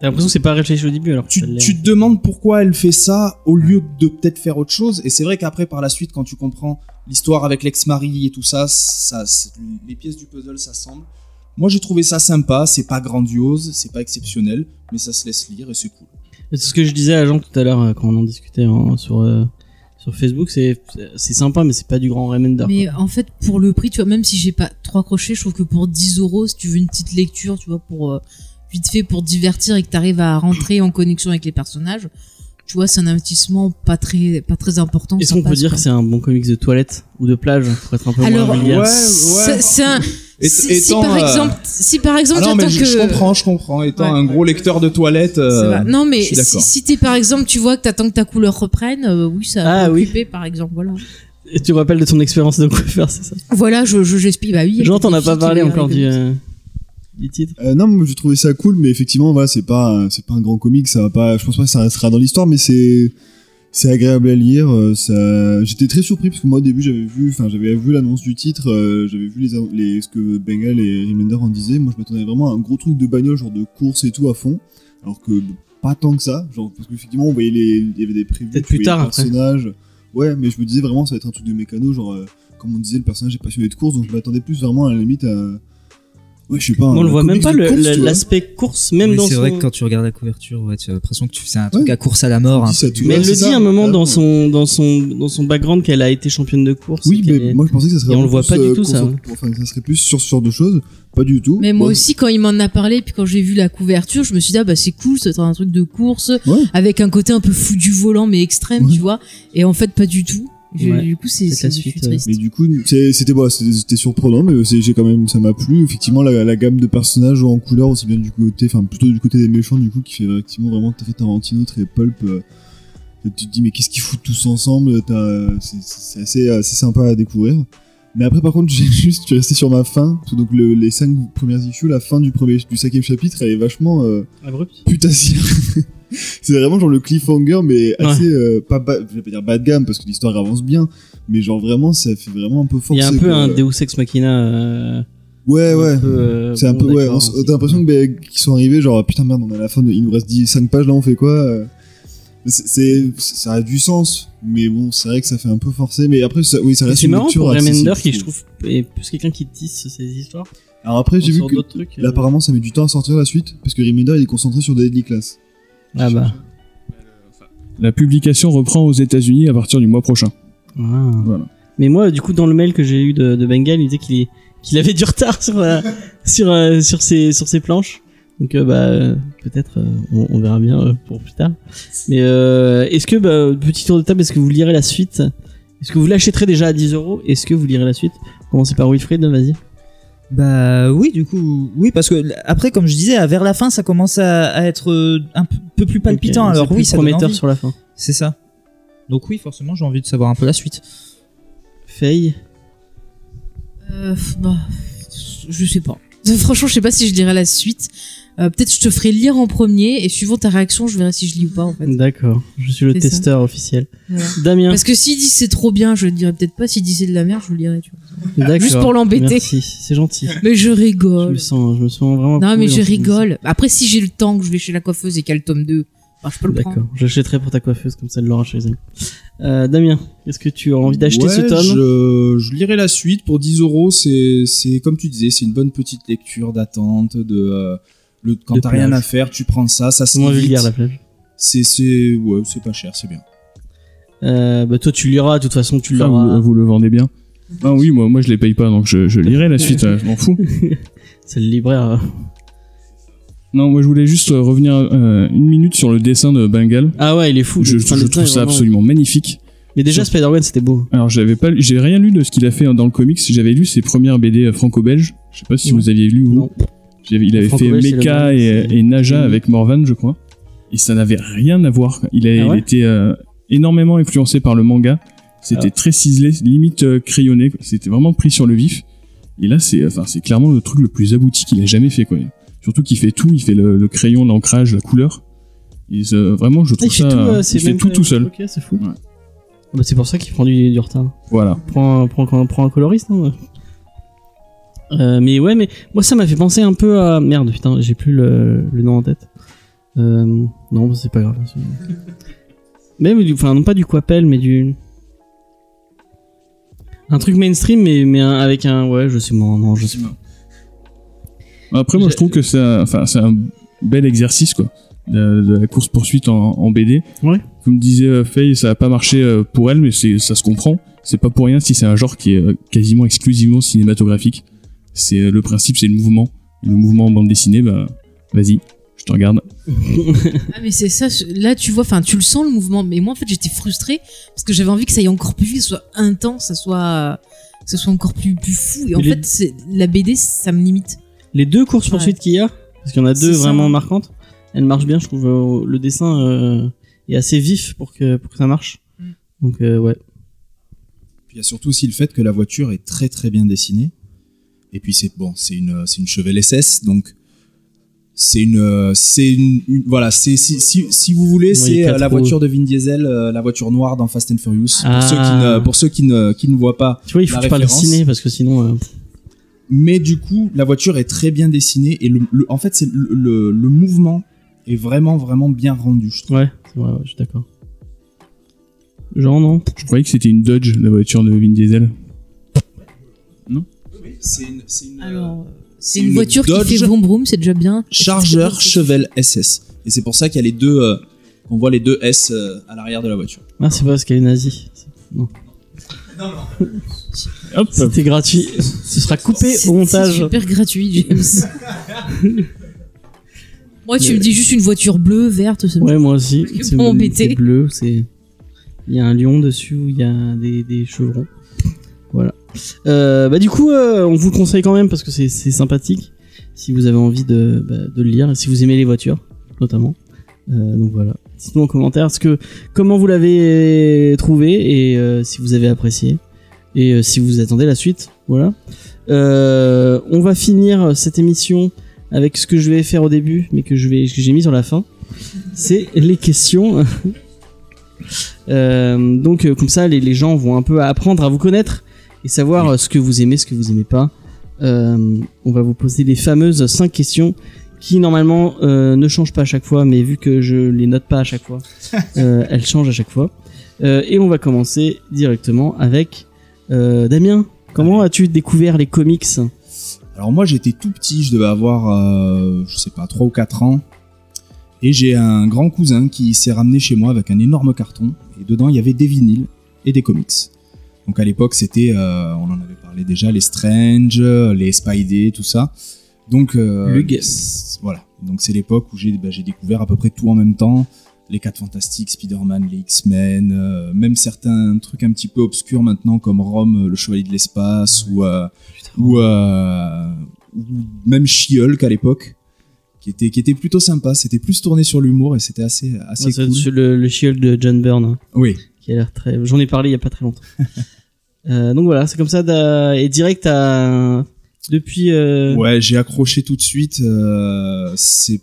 T'as l'impression que c'est pas réfléchi au début alors. Tu, tu te demandes pourquoi elle fait ça au lieu de peut-être faire autre chose. Et c'est vrai qu'après, par la suite, quand tu comprends l'histoire avec l'ex-mari et tout ça, ça, les pièces du puzzle s'assemblent. Moi, j'ai trouvé ça sympa. C'est pas grandiose, c'est pas exceptionnel, mais ça se laisse lire et c'est cool. C'est ce que je disais à Jean tout à l'heure euh, quand on en discutait en- sur euh, sur Facebook. C'est c'est sympa, mais c'est pas du grand remender. Mais quoi. en fait, pour le prix, tu vois, même si j'ai pas trop accroché, je trouve que pour 10 euros, si tu veux une petite lecture, tu vois, pour euh, vite fait pour divertir et que t'arrives à rentrer en connexion avec les personnages, tu vois, c'est un investissement pas très, pas très important. Est-ce qu'on peut dire quoi. que c'est un bon comics de toilette ou de plage pour être un peu Alors, moins ouais, C'est- C'est un. Et- Si, si étant, par euh, exemple, si par exemple, Ah non, mais je, que. je comprends, je comprends. Étant Ouais. un gros lecteur de toilettes, euh, non, mais je suis si, si t'es par exemple, tu vois que t'attends que ta couleur reprenne, euh, oui, ça Ah, va oui. occuper, par exemple, voilà. Et tu te rappelles de ton expérience de coiffeur, c'est ça? Voilà, je, je, j'explique, bah oui. peut-être t'en as pas parlé encore du, euh, du titre? Euh, non, moi j'ai trouvé ça cool, mais effectivement, voilà, c'est pas, c'est pas un grand comic, ça va pas, je pense pas que ça restera dans l'histoire, mais c'est, c'est agréable à lire. euh, Ça, j'étais très surpris parce que moi au début j'avais vu, enfin j'avais vu l'annonce du titre, euh, j'avais vu les, les, ce que Bengal et Remender en disaient. Moi je m'attendais vraiment à un gros truc de bagnole, genre de course et tout à fond, alors que pas tant que ça, genre parce qu'effectivement on voyait les, il y avait des tu plus voyais tard, les après. personnages. Ouais, mais je me disais vraiment ça va être un truc de mécano, genre euh, comme on disait le personnage est passionné de course, donc je m'attendais plus vraiment à la limite à Ouais, je sais pas. on le voit même pas l'aspect course, même Oui, dans c'est son. vrai que quand tu regardes la couverture, ouais, tu as l'impression que tu fais un truc Ouais. à course à la mort. un ça peu du- Mais elle le dit ça, à un moment dans son dans son dans son background qu'elle a été championne de course. Oui, mais est- moi je pensais que ça serait Et on le voit plus, pas du euh, tout, ça, concent- Enfin, ça serait plus sur ce genre de choses. Pas du tout. Mais moi Bon, aussi, quand il m'en a parlé, puis quand j'ai vu la couverture, je me suis dit, ah bah c'est cool, c'est un truc de course, Ouais. avec un côté un peu fou du volant, mais extrême, Ouais. tu vois. Et en fait, pas du tout. Je- Ouais. Du coup, c'est la suite, triste. Mais du coup, c'était bon, c'était c'était surprenant, mais j'ai quand même, ça m'a plu. Effectivement, la, la gamme de personnages en couleur, aussi bien du côté, enfin plutôt du côté des méchants, du coup, qui fait effectivement vraiment très Tarantino, très pulp. euh, tu te dis, mais qu'est-ce qu'ils foutent tous ensemble T'as- C'est assez, assez sympa à découvrir. Mais après, par contre, j'ai juste, je suis resté sur ma fin. Donc, le- les cinq premières issues, la fin du premier, du cinquième chapitre, elle est vachement euh, Abrupt. putassière. c'est vraiment genre le cliffhanger, mais assez, euh, pas, ba- je vais pas dire bas de gamme, parce que l'histoire avance bien. Mais genre vraiment, ça fait vraiment un peu Il forcé. y a un peu quoi. un Deus Ex Machina. euh, Ouais, ouais. euh, C'est un peu, ouais, c'est- t'as l'impression que, bah, qu'ils sont arrivés, genre, putain, merde, on est à la fin, de, il nous reste 10, 5 pages, là, on fait quoi euh c'est, c'est- ça a du sens, mais bon, c'est vrai que ça fait un peu forcé, mais après, ça, oui, ça reste C'est une marrant lecture pour accessible, Remender qui, je trouve. est plus quelqu'un qui tisse ces histoires. Alors après, j'ai vu que, euh. apparemment, ça met du temps à sortir la suite, parce que Remender, il est concentré sur Deadly Class. Ah bah. La publication reprend aux États-Unis à partir du mois prochain. Ah. Voilà. Mais moi, du coup, dans le mail que j'ai eu de, de Bengal, il disait qu'il avait du retard sur euh, sur euh, sur ses sur ses planches. Donc euh, bah euh, peut-être euh, on, on verra bien euh, pour plus tard. Mais euh, est-ce que bah, petit tour de table, est-ce que vous lirez la suite? Est-ce que vous l'achèterez déjà à 10 euros? Est-ce que vous lirez la suite? Commencez par Wilfried, vas-y. Bah oui, du coup, oui, parce que après, comme je disais, vers la fin, ça commence à, à être euh, un peu plus palpitant. Alors oui, ça donne prometteur envie. sur la fin. C'est ça. Donc oui, forcément, j'ai envie de savoir un peu la suite. Faye. Euh, bah, je sais pas. Franchement, je sais pas si je lirai la suite. Euh, Peut-être je te ferai lire en premier et suivant ta réaction, je verrai si je lis ou pas en fait. D'accord. Je suis le ça. testeur officiel. Voilà. Damien. Parce que s'il dit c'est trop bien, je le dirai peut-être pas. S'il dit c'est de la merde, je le lirai. Tu vois. D'accord. Juste pour l'embêter. Merci, c'est gentil. Mais je Je rigole. me sens, je me sens vraiment. Non, mais je rigole. Après, si j'ai le temps que je vais chez la coiffeuse et qu'elle le tome 2, bah, je peux le prendre. D'accord, j'achèterai pour ta coiffeuse, comme ça elle l'aura chez elle. Euh, Damien, est-ce que tu as envie d'acheter Ouais, ce tome? je, je lirai la suite pour 10 euros. C'est, c'est comme tu disais, c'est une bonne petite lecture d'attente, de, euh, Le, quand t'as rien à faire, tu prends ça, ça se vulgaire la plage. C'est, c'est, ouais, c'est pas cher, c'est bien. Euh, bah toi tu liras de toute façon tu Ah, l'auras. vous, vous le vendez bien. Ah oui, moi, moi je les paye pas, donc je, je lirai la suite, je m'en fous. C'est le libraire. euh. Non, moi je voulais juste euh, revenir euh, une minute sur le dessin de Bengal. Ah ouais il est fou. Je, trouve ça vraiment- absolument magnifique. Mais déjà Spider-Man c'était beau. Alors j'avais pas, j'ai rien lu de ce qu'il a fait dans le comics. J'avais lu ses premières BD franco-belges. Je sais pas si Ouais. vous aviez lu ou Non. Il avait fait Mecha et, Naja avec Morvan, je crois. Et ça n'avait rien à voir. Il, a, Ah ouais il était euh, énormément influencé par le manga. C'était Ah. très ciselé, limite euh, crayonné. C'était vraiment pris sur le vif. Et là, c'est, enfin, c'est clairement le truc le plus abouti qu'il a jamais fait, quoi. Surtout qu'il fait tout. Il fait le, le crayon, l'ancrage, la couleur. Et euh, vraiment, je Ah, trouve il fait ça. tout, euh, il fait tout tout seul. C'est fou. Ouais. Ah Bah, c'est pour ça qu'il prend du, du retard. Voilà. Prends, prends, prends, prends un coloriste, non Euh, mais ouais, mais moi ça m'a fait penser un peu à merde, putain, j'ai plus le, le nom en tête. Euh, non, c'est pas grave. Même du, enfin non pas du Quapel, mais du un truc mainstream, mais mais un- avec un ouais, je sais moi, non, je sais pas. Après, moi, je trouve que c'est un, enfin, c'est un bel exercice, quoi. De, de la course poursuite en, en BD. Ouais. Comme disait euh, Faye, ça a pas marché pour elle, mais c'est, ça se comprend. C'est pas pour rien si c'est un genre qui est quasiment exclusivement cinématographique. C'est euh, le principe, c'est le mouvement. Et le mouvement en bande dessinée, bah, vas-y, je te regarde. Ah mais c'est ça, là tu vois, enfin tu le sens le mouvement, mais moi en fait j'étais frustrée parce que j'avais envie que ça aille encore plus vite, que ce soit intense, ça soit, que ce soit encore plus, plus fou. Et en les- fait c'est- la BD ça me limite. Les deux courses poursuites qu'il y a, parce qu'il y en a deux ça. vraiment marquantes, elles marchent bien, je trouve. euh, Le dessin euh, est assez vif pour que pour que ça marche. Mm. Donc euh, ouais. Puis il y a surtout aussi le fait que la voiture est très très bien dessinée. Et puis c'est bon, c'est une c'est une Chevelle SS, donc c'est une c'est une, une- voilà c'est si, si, si vous voulez c'est euh, la roues. voiture de Vin Diesel, euh, la voiture noire dans Fast and Furious. Ah. Pour ceux qui ne pour ceux qui ne qui ne voient pas. Tu vois, il faut que tu parles ciné parce que sinon. euh, Mais du coup, la voiture est très bien dessinée et le, le- en fait c'est le, le, le mouvement est vraiment vraiment bien rendu. Je trouve. Ouais, c'est vrai, ouais, je suis d'accord. Genre non? Je croyais que c'était une Dodge, la voiture de Vin Diesel. C'est une, c'est une, euh, Alors c'est une une voiture Dodge qui fait vroom vroom, c'est déjà bien. Chargeur C'est- Chevelle SS. Et c'est pour ça qu'il y a les deux euh, on voit les deux S euh, à l'arrière de la voiture. Ah, c'est pas parce qu'elle est nazie. C'est- Non. Hop, C'était gratuit. Ce sera coupé C'est- au C'est montage. super gratuit, James. Moi, tu Mais- me dis juste une voiture bleue, verte, ça me- Ouais, moi aussi. C'est pas embêter. c'est bleu, c'est. Il y a un lion dessus, il y a des, des chevrons. Euh, bah du coup, euh, on vous le conseille quand même parce que c'est sympathique. Si vous avez envie de, bah, de le lire, si vous aimez les voitures, notamment. Euh, donc voilà. Dites-nous en commentaire ce que, comment vous l'avez trouvé et si vous avez apprécié et si vous attendez la suite. Voilà. On va finir cette émission avec ce que je vais faire au début, mais que j'ai mis sur la fin. C'est les questions. Donc comme ça, les gens vont un peu apprendre à vous connaître et savoir euh, ce que vous aimez, ce que vous aimez pas. Euh, on va vous poser les fameuses 5 questions qui normalement euh, ne changent pas à chaque fois, mais vu que je les note pas à chaque fois, euh, elles changent à chaque fois. Et on va commencer directement avec Damien. Comment as-tu découvert les comics? Alors moi j'étais tout petit, je devais avoir je sais pas 3 ou 4 ans. Et j'ai un grand cousin qui s'est ramené chez moi avec un énorme carton et dedans il y avait des vinyles et des comics. Donc à l'époque c'était euh, on en avait parlé déjà les Strange, les Spidey, tout ça. Donc euh, voilà. Donc c'est l'époque où j'ai bah, j'ai découvert à peu près tout en même temps. Les 4 Fantastiques, Spider-Man, les X-Men, euh, même certains trucs un petit peu obscurs maintenant comme Rome, le Chevalier de l'espace ou euh, ou, euh, ou même She-Hulk à l'époque, qui était, qui était plutôt sympa. C'était plus tourné sur l'humour et c'était assez, assez Ouais, cool. sur le, le She-Hulk de John Byrne. hein. Oui. Qui a l'air très. J'en ai parlé il y a pas très longtemps. Euh, donc voilà, c'est comme ça. Et direct à depuis. Euh... Ouais, j'ai accroché tout de suite. euh, c'est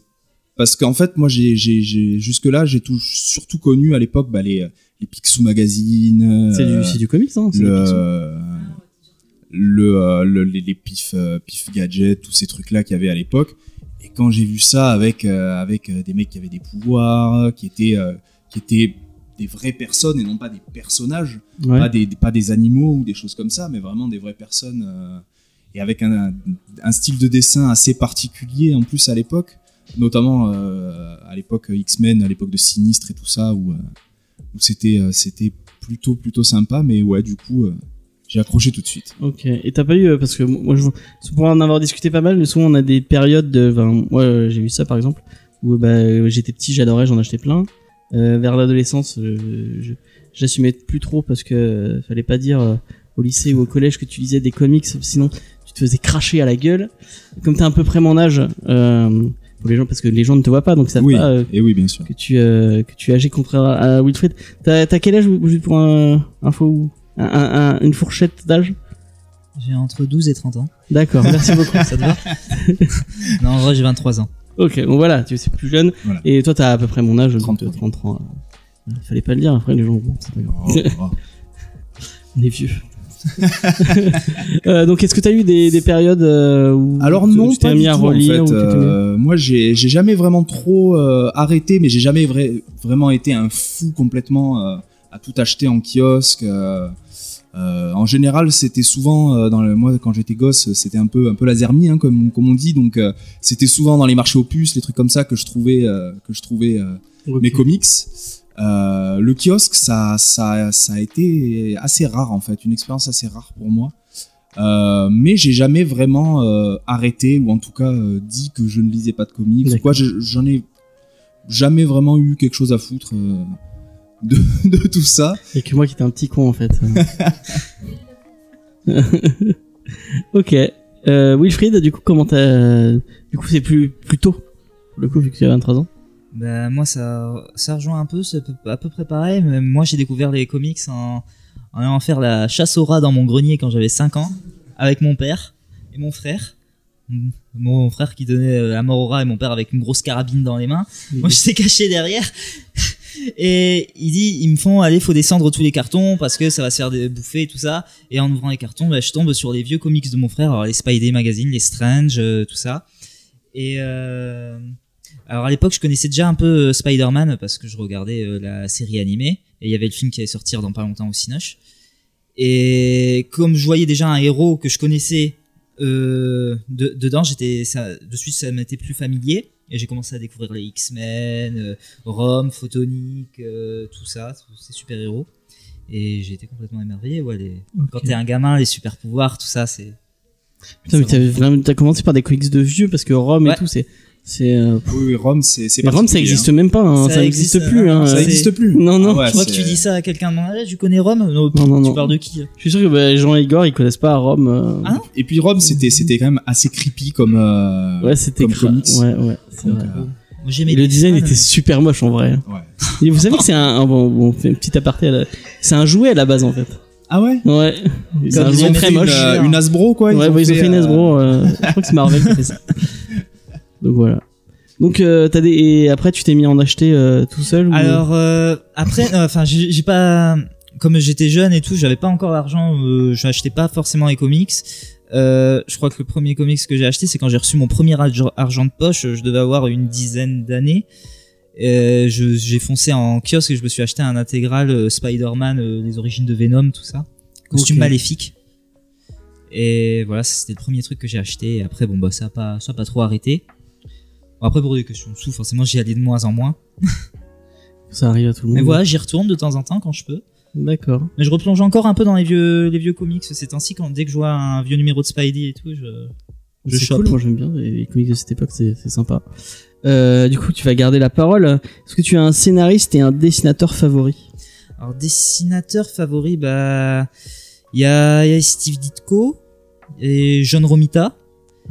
parce qu'en fait, moi, j'ai, j'ai, j'ai jusque là, j'ai tout, surtout connu à l'époque bah, les, les Picsou magazines. C'est du, c'est du comics, hein. c'est le, le, le- les, les pif, pif gadgets, tous ces trucs-là qu'il y avait à l'époque. Et quand j'ai vu ça avec, avec des mecs qui avaient des pouvoirs, qui étaient, qui étaient des vraies personnes et non pas des personnages, Ouais. pas, des, pas des animaux ou des choses comme ça, mais vraiment des vraies personnes. euh, et avec un, un style de dessin assez particulier en plus à l'époque. notamment euh, à l'époque X-Men, à l'époque de Sinistre et tout ça, où, euh, où c'était c'était plutôt plutôt sympa. Mais ouais, du coup, j'ai accroché tout de suite. Ok. Et t'as pas eu parce que moi je pour en avoir discuté pas mal, mais souvent on a des périodes de. Enfin, moi j'ai vu ça par exemple où bah, j'étais petit, j'adorais, j'en achetais plein. Euh, vers l'adolescence, euh, j'assumais plus trop parce que euh, fallait pas dire euh, au lycée ou au collège que tu lisais des comics, sinon tu te faisais cracher à la gueule. Comme t'as à peu près mon âge, euh, pour les gens parce que les gens ne te voient pas, donc ça Oui, pas euh, et oui, bien sûr. que tu euh, que tu agis contraire à à Wilfried. T'as quel âge juste pour un info ou un, un- un- une fourchette d'âge? J'ai entre 12 et 30 ans. D'accord, merci beaucoup. Ça te va? Non, en vrai, j'ai 23 ans. Ok, bon voilà, tu c'est plus jeune. Voilà. Et toi, t'as à peu près mon âge, donc 33. 33. ans. Il fallait pas le dire, après les gens, pas grave. Oh, oh. On est vieux. Euh, donc, est-ce que t'as eu des, des périodes euh, où Alors tu- non, tu t'es pas mis à tout, en fait. Euh, moi, j'ai jamais vraiment trop euh, arrêté, mais j'ai jamais vrai- vraiment été un fou complètement euh, à tout acheter en kiosque. Euh, en général, c'était souvent euh, dans le moi quand j'étais gosse, c'était un peu un peu la zermie, hein, comme comme on dit. Donc, euh, c'était souvent dans les marchés aux puces, les trucs comme ça que je trouvais que je trouvais mes comics. Le kiosque, ça, ça, ça a été assez rare en fait, une expérience assez rare pour moi. Mais j'ai jamais vraiment arrêté ou en tout cas dit que je ne lisais pas de comics. Quoi, je- j'en ai jamais vraiment eu quelque chose à foutre de, de tout ça. Et que moi qui étais un petit con en fait. ok. Euh, Wilfried, du coup, comment t'as. Du coup, c'est plus, plus tôt, pour le coup, vu que tu as 23 ans? Bah, moi, ça, ça rejoint un peu, c'est à peu, près pareil. Mais moi, j'ai découvert les comics en, en allant faire la chasse au rat dans mon grenier quand j'avais 5 ans, avec mon père et mon frère. Mon frère qui donnait euh, la mort au rat et mon père avec une grosse carabine dans les mains. Moi, j'étais caché derrière. Et il dit, ils me font, allez, faut descendre tous les cartons parce que ça va se faire bouffer et tout ça. Et en ouvrant les cartons, bah, je tombe sur les vieux comics de mon frère, les Spidey Magazine, les Strange, euh, tout ça. Et euh, alors à l'époque, je connaissais déjà un peu euh, Spider-Man parce que je regardais la série animée et il y avait le film qui allait sortir dans pas longtemps au Cinoche. Et comme je voyais déjà un héros que je connaissais de- dedans, j'étais de suite ça m'était plus familier et j'ai commencé à découvrir les X-Men, euh, Rome, Photonic, euh, tout ça, tous ces super héros. Et j'ai été complètement émerveillé. Ouais, les... Quand t'es un gamin, les super pouvoirs, tout ça, c'est Putain, mais t'as commencé par des comics de vieux parce que Rome et tout, c'est, c'est, euh, Oui, oui, Rome, c'est c'est mais Rome, ça existe hein. même pas, hein, Ça ça n'existe existe, plus, non, hein. Ça existe plus. Non, non, Ah ouais, Je crois que tu dis ça à quelqu'un de tu connais Rome? Non, Non, non, Tu parles de qui Je suis sûr que bah, Jean et Igor, ils connaissent pas Rome. euh, Ah Et puis Rome, c'était c'était quand même assez creepy comme euh, ouais, c'était comics. Ouais, Donc, vrai. euh, le design fans, était mais- super moche en vrai. ouais. Et vous savez que c'est un, un- bon, bon, on fait un petit aparté. la- C'est un jouet à la base en fait. Ah ouais? Ouais. C'est un Ils jouet ont très fait moche. Une, une Hasbro quoi. ouais, ils ont fait une euh, Hasbro. euh, je crois que c'est Marvel qui a fait ça. Donc voilà. Donc euh, t'as des et après tu t'es mis à en acheter euh, tout seul ou... Alors euh, après, enfin, j'ai pas, comme j'étais jeune et tout, j'avais pas encore l'argent, euh, j'achetais pas forcément les comics. Je crois que le premier comics que j'ai acheté, c'est quand j'ai reçu mon premier arg- argent de poche. Je devais avoir une dizaine d'années. Je- j'ai foncé en kiosque et je me suis acheté un intégral Spider-Man, les origines de Venom, tout ça, costume maléfique. Et voilà, c'était le premier truc que j'ai acheté. Et après, bon bah ça a pas, ça a pas trop arrêté. Bon, après pour des questions de sous, forcément j'y allais de moins en moins. Ça arrive à tout le monde. Mais voilà, j'y retourne de temps en temps quand je peux. D'accord. Mais je replonge encore un peu dans les vieux, les vieux comics ces temps-ci. Quand dès que je vois un vieux numéro de Spidey et tout, je, je C'est chope. cool, moi j'aime bien les, les comics de cette époque, c'est c'est sympa. Euh, du coup, tu vas garder la parole. Est-ce que tu as un scénariste et un dessinateur favori? Alors dessinateur favori, bah il y a, y a Steve Ditko et John Romita.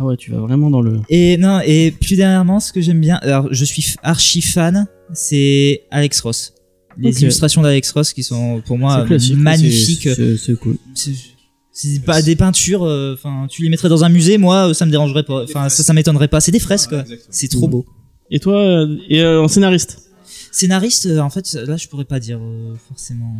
Ah ouais, tu vas vraiment dans le. Et non, et plus dernièrement, ce que j'aime bien, alors je suis archi fan, c'est Alex Ross. Les illustrations d'Alex Ross qui sont pour moi magnifiques. c'est- cool. C'est- pas des peintures, euh, enfin tu les mettrais dans un musée, moi euh, ça me dérangerait pas, enfin ça, ça m'étonnerait pas, c'est des fresques, quoi. c'est trop beau. Et toi, euh, et euh, en scénariste? Scénariste, euh, en fait, là je pourrais pas dire euh, forcément.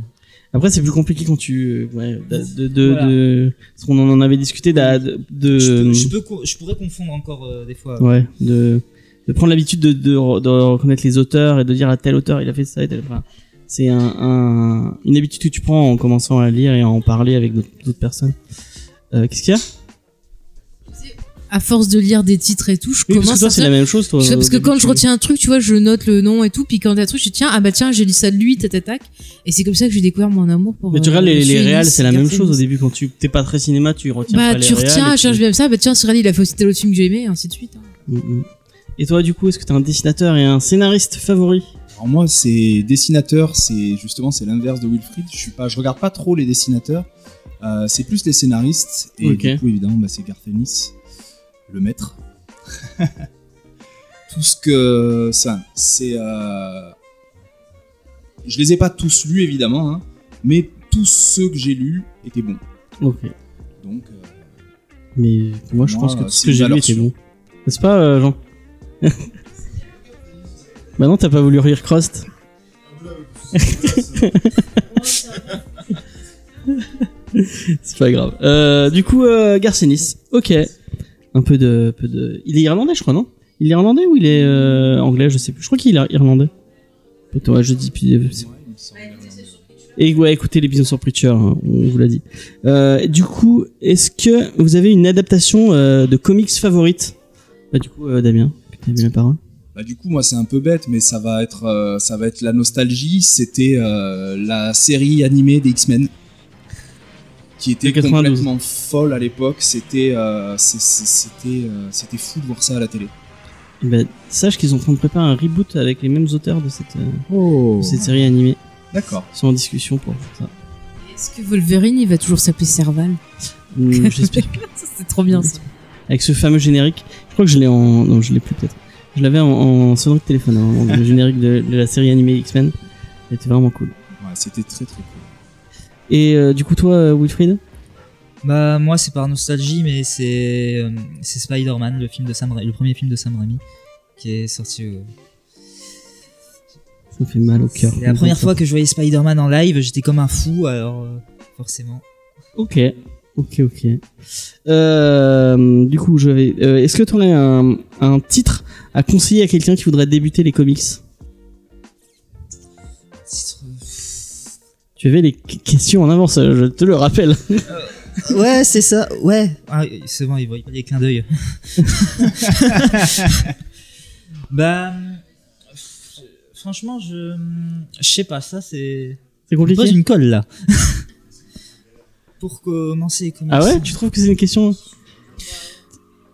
Après, c'est plus compliqué quand tu. Ouais, de. de, de, Voilà. de- parce qu'on en avait discuté de. de- je, peux, je, peux co- je pourrais confondre encore euh, des fois. Ouais, de, de prendre l'habitude de, de, re- de reconnaître les auteurs et de dire à tel auteur il a fait ça et tel. Enfin, c'est un, un, une habitude que tu prends en commençant à lire et à en parler avec d'autres d'autres personnes. Euh, Qu'est-ce qu'il y a? À force de lire des titres et tout, je Oui, parce commence que toi, à c'est la même chose, toi. Je sais, parce que quand tu- je retiens un truc, tu vois, je note le nom et tout, puis quand t'as un truc, je dis tiens, ah bah tiens, j'ai lu ça de lui, tac, tac, tac. Et c'est comme ça que j'ai découvert mon amour pour. Mais tu euh, regardes les, les réals, c'est la même chose au début. Quand tu t'es pas très cinéma, tu retiens Bah, pas les tu réals retiens, tu- je vais ça, bah tiens, sur elle, il a fait aussi tel autre film que j'ai aimé, et ainsi de suite. hein. Mm, mm. Et toi, du coup, est-ce que t'as un dessinateur et un scénariste favori? Alors moi, c'est dessinateur, c'est justement c'est l'inverse de Wilfried. Je suis pas, je regarde pas trop les dessinateurs. Euh, c'est plus les scénaristes et Ok. du coup évidemment bah, c'est Garth Ennis, le maître. Tout ce que ça, c'est, euh... je les ai pas tous lus évidemment, hein, mais tous ceux que j'ai lus étaient bons. Ok. Donc euh, Mais moi, je Moi, pense que tout ce que j'ai lu était bon. N'est-ce pas, euh, Jean? Bah non, t'as pas voulu lire Crost? C'est pas grave. Euh, du coup, euh, Garcenis. Ok. Un peu de, peu de. Il est irlandais, je crois, non? Il est irlandais ou il est euh, anglais Je sais plus. Je crois qu'il est irlandais. Ouais, je dis. Et ouais, écoutez l'épisode sur Preacher, hein, on vous l'a dit. Euh, du coup, est-ce que vous avez une adaptation euh, de comics favorite? Bah du coup, euh, Damien, tu as la parole. Bah, du coup, moi, c'est un peu bête, mais ça va être, euh, ça va être la nostalgie. C'était euh, la série animée des X-Men, qui était De 92. complètement folle à l'époque. C'était, euh, c'était, euh, c'était fou de voir ça à la télé. Eh ben, sache qu'ils sont en train de préparer un reboot avec les mêmes auteurs de cette, euh, Oh. de cette série animée. D'accord. Ils sont en discussion pour ça. Est-ce que Wolverine, il va toujours s'appeler Serval? Hum, J'espère. C'est trop bien ça. Avec ce fameux générique. Je crois que je l'ai en. Non, je l'ai plus peut-être. Je l'avais en, en sonnerie de téléphone, le générique de, de la série animée X-Men. Il était vraiment cool. Ouais, c'était très très cool. Et euh, du coup, toi, euh, Wilfried? Bah moi c'est par nostalgie mais c'est euh, c'est Spider-Man le film de Sam Ra- le premier film de Sam Raimi qui est sorti euh, Ça me fait mal au cœur. la première fois que je voyais Spider-Man en live j'étais comme un fou alors forcément Ok, ok, ok. Du coup, je vais. Est-ce que tu aurais un, un titre à conseiller à quelqu'un qui voudrait débuter les comics? Titre- Tu avais les qu- questions en avance, je te le rappelle. ouais c'est ça ouais ah, c'est bon il voit pas les clins d'œil bah franchement je je sais pas ça c'est C'est pose compliqué. une colle là pour commencer. Ah ouais Tu trouves que c'est une question?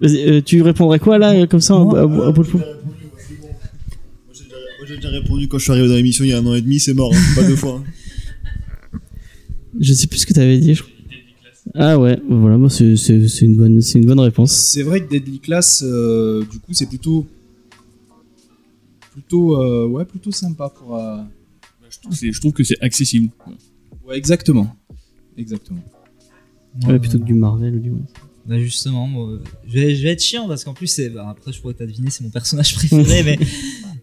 Euh, Tu répondrais quoi là, euh, comme ça, Moi, à, à- à bout de poing Moi, j'ai déjà- moi, j'ai déjà répondu quand je suis arrivé dans l'émission il y a un an et demi, c'est mort, hein, pas deux fois. hein. Je sais plus ce que t'avais dit. Je... Ah ouais, voilà, moi c'est c'est- c'est une bonne, c'est une bonne réponse. C'est vrai que Deadly Class, euh, du coup, c'est plutôt, plutôt, euh, ouais, plutôt sympa pour. euh, Je trouve, que c'est- je trouve que c'est accessible. Ouais, exactement, exactement. Ouais, plutôt que du Marvel ou du. Bah justement, moi, je, vais, je vais être chiant parce qu'en plus, c'est, bah, après je pourrais t'as deviné, c'est mon personnage préféré, mais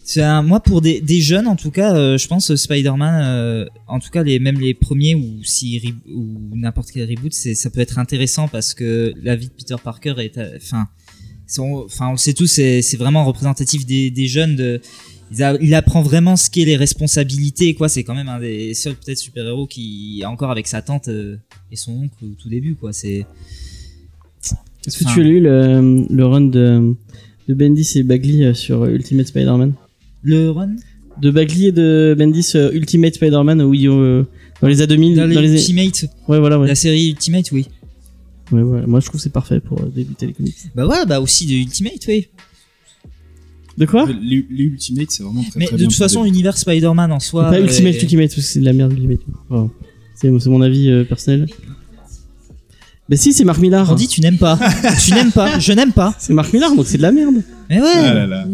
c'est un- moi pour des, des jeunes en tout cas, euh, je pense euh, Spider-Man, euh, en tout cas les même les premiers ou si ou n'importe quel reboot, c'est ça peut être intéressant parce que la vie de Peter Parker est, enfin, enfin on le sait tous, c'est c'est vraiment représentatif des, des jeunes de il, a- il apprend vraiment ce qu'est les responsabilités quoi. C'est quand même un des seuls peut-être super héros qui encore avec sa tante euh, et son oncle au tout début quoi. C'est Est-ce que tu as lu le, le run de, de Bendis et Bagley sur Ultimate Spider-Man? Le run De Bagley et de Bendis euh, Ultimate Spider-Man, où ils ont, euh, dans les années 2000. dans les dans les- Ultimate Ouais, voilà, ouais. la série Ultimate oui ouais, ouais. Moi, je trouve que c'est parfait pour euh, débuter les comics. bah ouais bah aussi de Ultimate oui De quoi Les, les Ultimate, c'est vraiment très mais très de bien toute façon l'univers Spider-Man en soi Pas euh, Ultimate est- Ultimate, parce que c'est de la merde Ultimate. Voilà. C'est mon avis euh, personnel. Bah si, c'est Marc Millar. on dit tu n'aimes pas tu n'aimes pas je n'aime pas C'est Marc Millar, donc c'est de la merde. mais ouais Ah là là.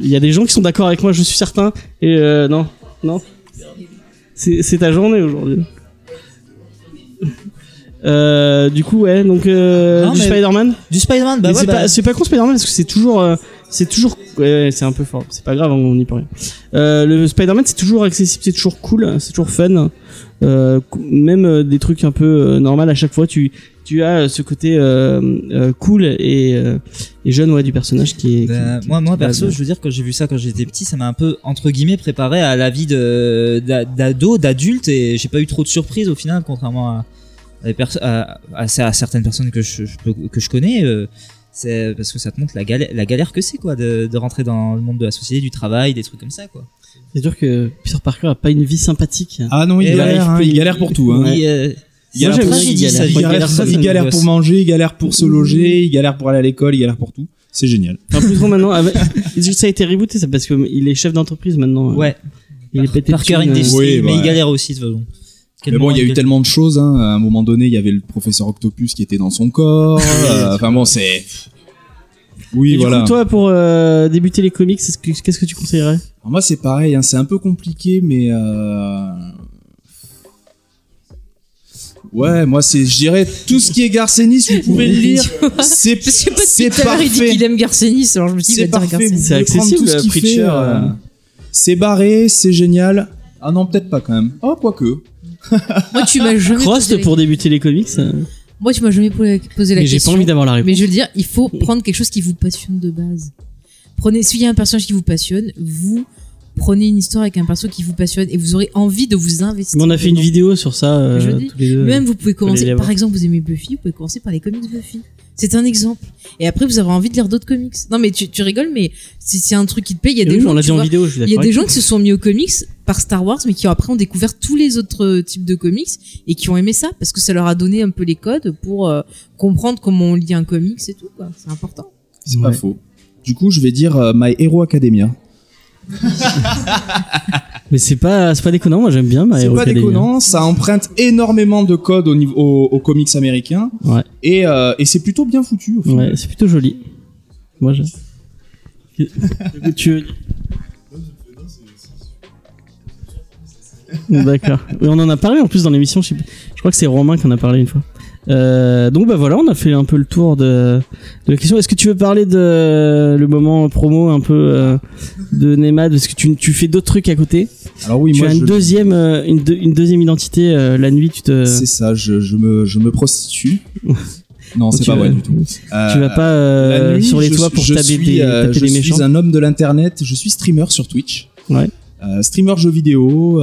Il y a des gens qui sont d'accord avec moi, je suis certain. Et euh, non, non. C'est ta journée aujourd'hui. Euh, du coup, ouais, donc euh, Non, du Spider-Man. du Spider-Man bah ouais c'est bah, pas, c'est pas con Spider-Man parce que c'est toujours, euh, c'est toujours, ouais, c'est un peu fort. C'est pas grave, on n'y peut rien. Euh, le Spider-Man, c'est toujours accessible, c'est toujours cool, c'est toujours fun. Euh, même euh, des trucs un peu euh, normal à chaque fois, tu, tu as euh, ce côté euh, euh, cool et, euh, et jeune ouais du personnage qui est. Bah, qui- moi, moi qui- perso, je veux dire, quand j'ai vu ça quand j'étais petit, ça m'a un peu entre guillemets préparé à la vie d'ado, d'adulte, et j'ai pas eu trop de surprises au final, contrairement à, à, des perso- à- à- à certaines personnes que je, que je connais. euh, c'est parce que ça te montre la galère, la galère que c'est quoi de, de rentrer dans le monde de la société, du travail, des trucs comme ça quoi. C'est sûr que Peter Parker a pas une vie sympathique. Ah non, il Et galère, ouais, hein, il il peut- galère pour tout. Hein. Euh, Il Moi, bien qu'il il galère. galère, Moi, il galère, ça, il galère pour manger, il galère pour se loger, il galère pour aller à l'école, il galère pour tout. C'est génial. Enfin, plus maintenant. avec- Ça a été rebooté, ça, parce qu'il est chef d'entreprise maintenant. ouais, Il est pété de Parker thunes, euh, Industries, Oui, mais il galère aussi de toute façon. Quel Mais bon, il y a moment eu tellement de choses. Hein. À un moment donné, il y avait le professeur Octopus qui était dans son corps. euh, Enfin bon, c'est. Oui, Et voilà. Du coup, toi, pour euh, débuter les comics, est-ce que- qu'est-ce que tu conseillerais? Alors moi, c'est pareil. Hein. C'est un peu compliqué, mais. Euh... Ouais, moi, c'est, je dirais, tout ce qui est Garcenis, vous pouvez le lire. C'est, c'est l'heure, il dit parfait. qu'il aime Garcenis, alors je me dis, C'est va dire parfait. Garcenis. vous C'est pouvez prendre accessible, tout ce qu'il Preacher, fait, euh. C'est barré, c'est génial. Ah non, peut-être pas quand même. Oh, quoique. Moi, tu m'as jamais Crost pour débuter les comics euh, Moi, tu m'as jamais posé la Mais j'ai question. pas envie d'avoir la réponse. Mais je veux dire, il faut prendre quelque chose qui vous passionne de base. Prenez, s'il y a un personnage qui vous passionne, vous prenez une histoire avec un perso qui vous passionne et vous aurez envie de vous investir. Mais on a fait une vidéo sur ça euh, Je dis, tous les deux. Même vous pouvez commencer, par exemple, vous aimez Buffy, vous pouvez commencer par les comics Buffy. C'est un exemple. Et après, vous aurez envie de lire d'autres comics. Non, mais tu, tu rigoles, mais si c'est un truc qui te plaît, il y a Et des oui, gens. on l'a dit en vois, vidéo, il y a des gens qui se sont mis aux comics par Star Wars, mais qui après ont découvert tous les autres euh, types de comics et qui ont aimé ça parce que ça leur a donné un peu les codes pour euh, comprendre comment on lit un comics et tout. quoi. C'est important. C'est Ouais. pas faux. Du coup, je vais dire euh, My Hero Academia. Mais c'est pas, c'est pas déconnant, moi j'aime bien. My C'est pas déconnant, ça emprunte énormément de codes au niveau, aux, aux comics américains. Ouais. Et, euh, et c'est plutôt bien foutu au final. Ouais, c'est plutôt joli. Moi, je... tu veux- D'accord. Oui, on en a parlé en plus dans l'émission. Je, sais je crois que c'est Romain qui en a parlé une fois. Euh, donc bah voilà, on a fait un peu le tour de, de la question. Est-ce que tu veux parler de le moment promo un peu euh, de Nemad parce que tu, tu fais d'autres trucs à côté. Alors oui, tu moi, as je- une deuxième euh, une, deux- une deuxième identité euh, la nuit. Tu te c'est ça, je, je, me, je me prostitue. non, c'est pas vrai du tout. tu vas pas euh, nuit, sur les je toits pour taper, suis, taper je des méchants. suis un homme de l'internet, je suis streamer sur Twitch. Ouais. Streamer jeux vidéo,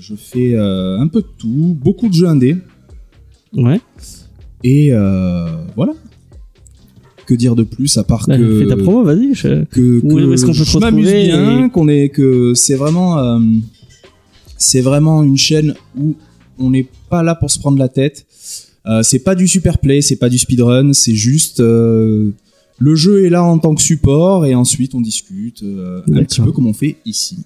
je fais un peu de tout, beaucoup de jeux indés. Ouais. Et euh, voilà. Que dire de plus à part Bah, que Fais ta promo, vas-y. je- que, que est-ce qu'on peut je m'amuse bien, et- qu'on est que c'est vraiment euh, c'est vraiment une chaîne où on n'est pas là pour se prendre la tête. Euh, c'est pas du super play, c'est pas du speedrun, c'est juste euh, le jeu est là en tant que support et ensuite on discute euh, un petit peu comme on fait ici.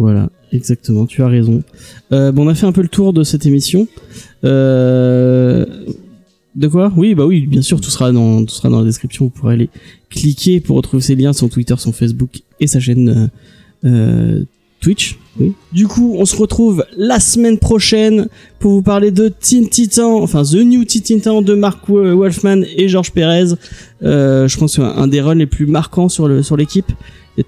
Voilà, exactement, tu as raison. Euh, bon, on a fait un peu le tour de cette émission. Euh, de quoi? Oui, bah oui, bien sûr, tout sera dans, tout sera dans la description. Vous pourrez aller cliquer pour retrouver ses liens, son Twitter, son Facebook et sa chaîne euh, euh, Twitch. Oui. Du coup, on se retrouve la semaine prochaine pour vous parler de Teen enfin The New Teen Titan de Mark Wo- Wolfman et George Perez. Euh, je pense que un des runs les plus marquants sur le sur l'équipe.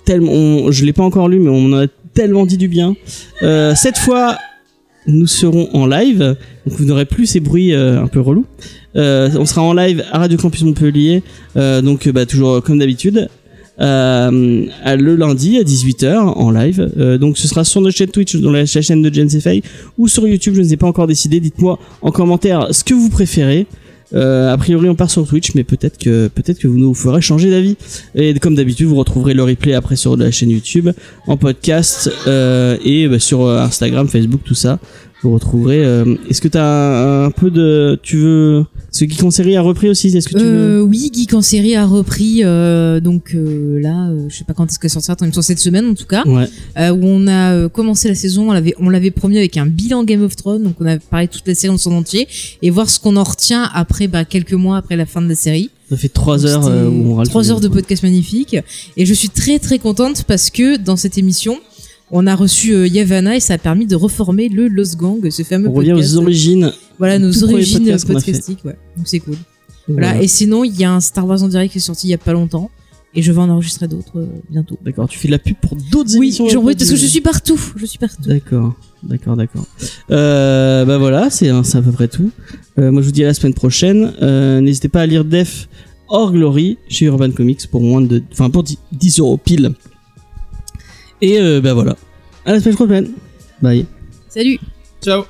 Tellement, on- je l'ai pas encore lu, mais on en a tellement dit du bien. Euh, cette fois, nous serons en live, donc vous n'aurez plus ces bruits euh, un peu relous. Euh, on sera en live à Radio Campus Montpellier, euh, donc bah, toujours comme d'habitude. Euh, le lundi à 18h en live. Donc ce sera sur notre chaîne Twitch, dans la chaîne de Jens ou sur YouTube, je ne sais pas encore décidé. Dites-moi en commentaire ce que vous préférez. Euh, a priori on part sur Twitch, mais peut-être que peut-être que vous nous ferez changer d'avis. Et comme d'habitude, vous retrouverez le replay après sur la chaîne YouTube, en podcast euh, et bah, sur euh, Instagram, Facebook, tout ça. Vous retrouverez. euh, Est-ce que t'as un, un peu de, tu veux, ce Geek en série a repris aussi Est-ce que tu veux Euh, oui, Geek en série a repris euh, donc euh, là, euh, je sais pas quand est-ce qu'elle sortira, tant sur cette semaine en tout cas, Ouais. euh, où on a euh, commencé la saison, on l'avait on l'avait promis avec un bilan Game of Thrones, donc on a parlé de toute la série en son entier et voir ce qu'on en retient après bah, quelques mois après la fin de la série. Ça fait trois heures où on trois heures de podcast magnifique et je suis très très contente parce que dans cette émission on a reçu euh, Yavanna et ça a permis de reformer le Lost Gang, ce fameux On revient podcast. aux origines. Voilà nos origines podcast podcastiques, ouais. Donc c'est cool. Voilà. Voilà. Et sinon, il y a un Star Wars en direct qui est sorti il y a pas longtemps. Et je vais en enregistrer d'autres euh, bientôt. D'accord, tu fais de la pub pour d'autres Oui, émissions. j'en euh, parce que je suis partout. Je suis partout. D'accord, d'accord, d'accord. Euh, bah voilà, c'est à peu près tout. Euh, moi, je vous dis à la semaine prochaine. N'hésitez pas à lire Def or Glory chez Urban Comics pour moins de, enfin pour 10 10 euros pile. Et euh, bah voilà. À la semaine prochaine. Bye. Salut. Ciao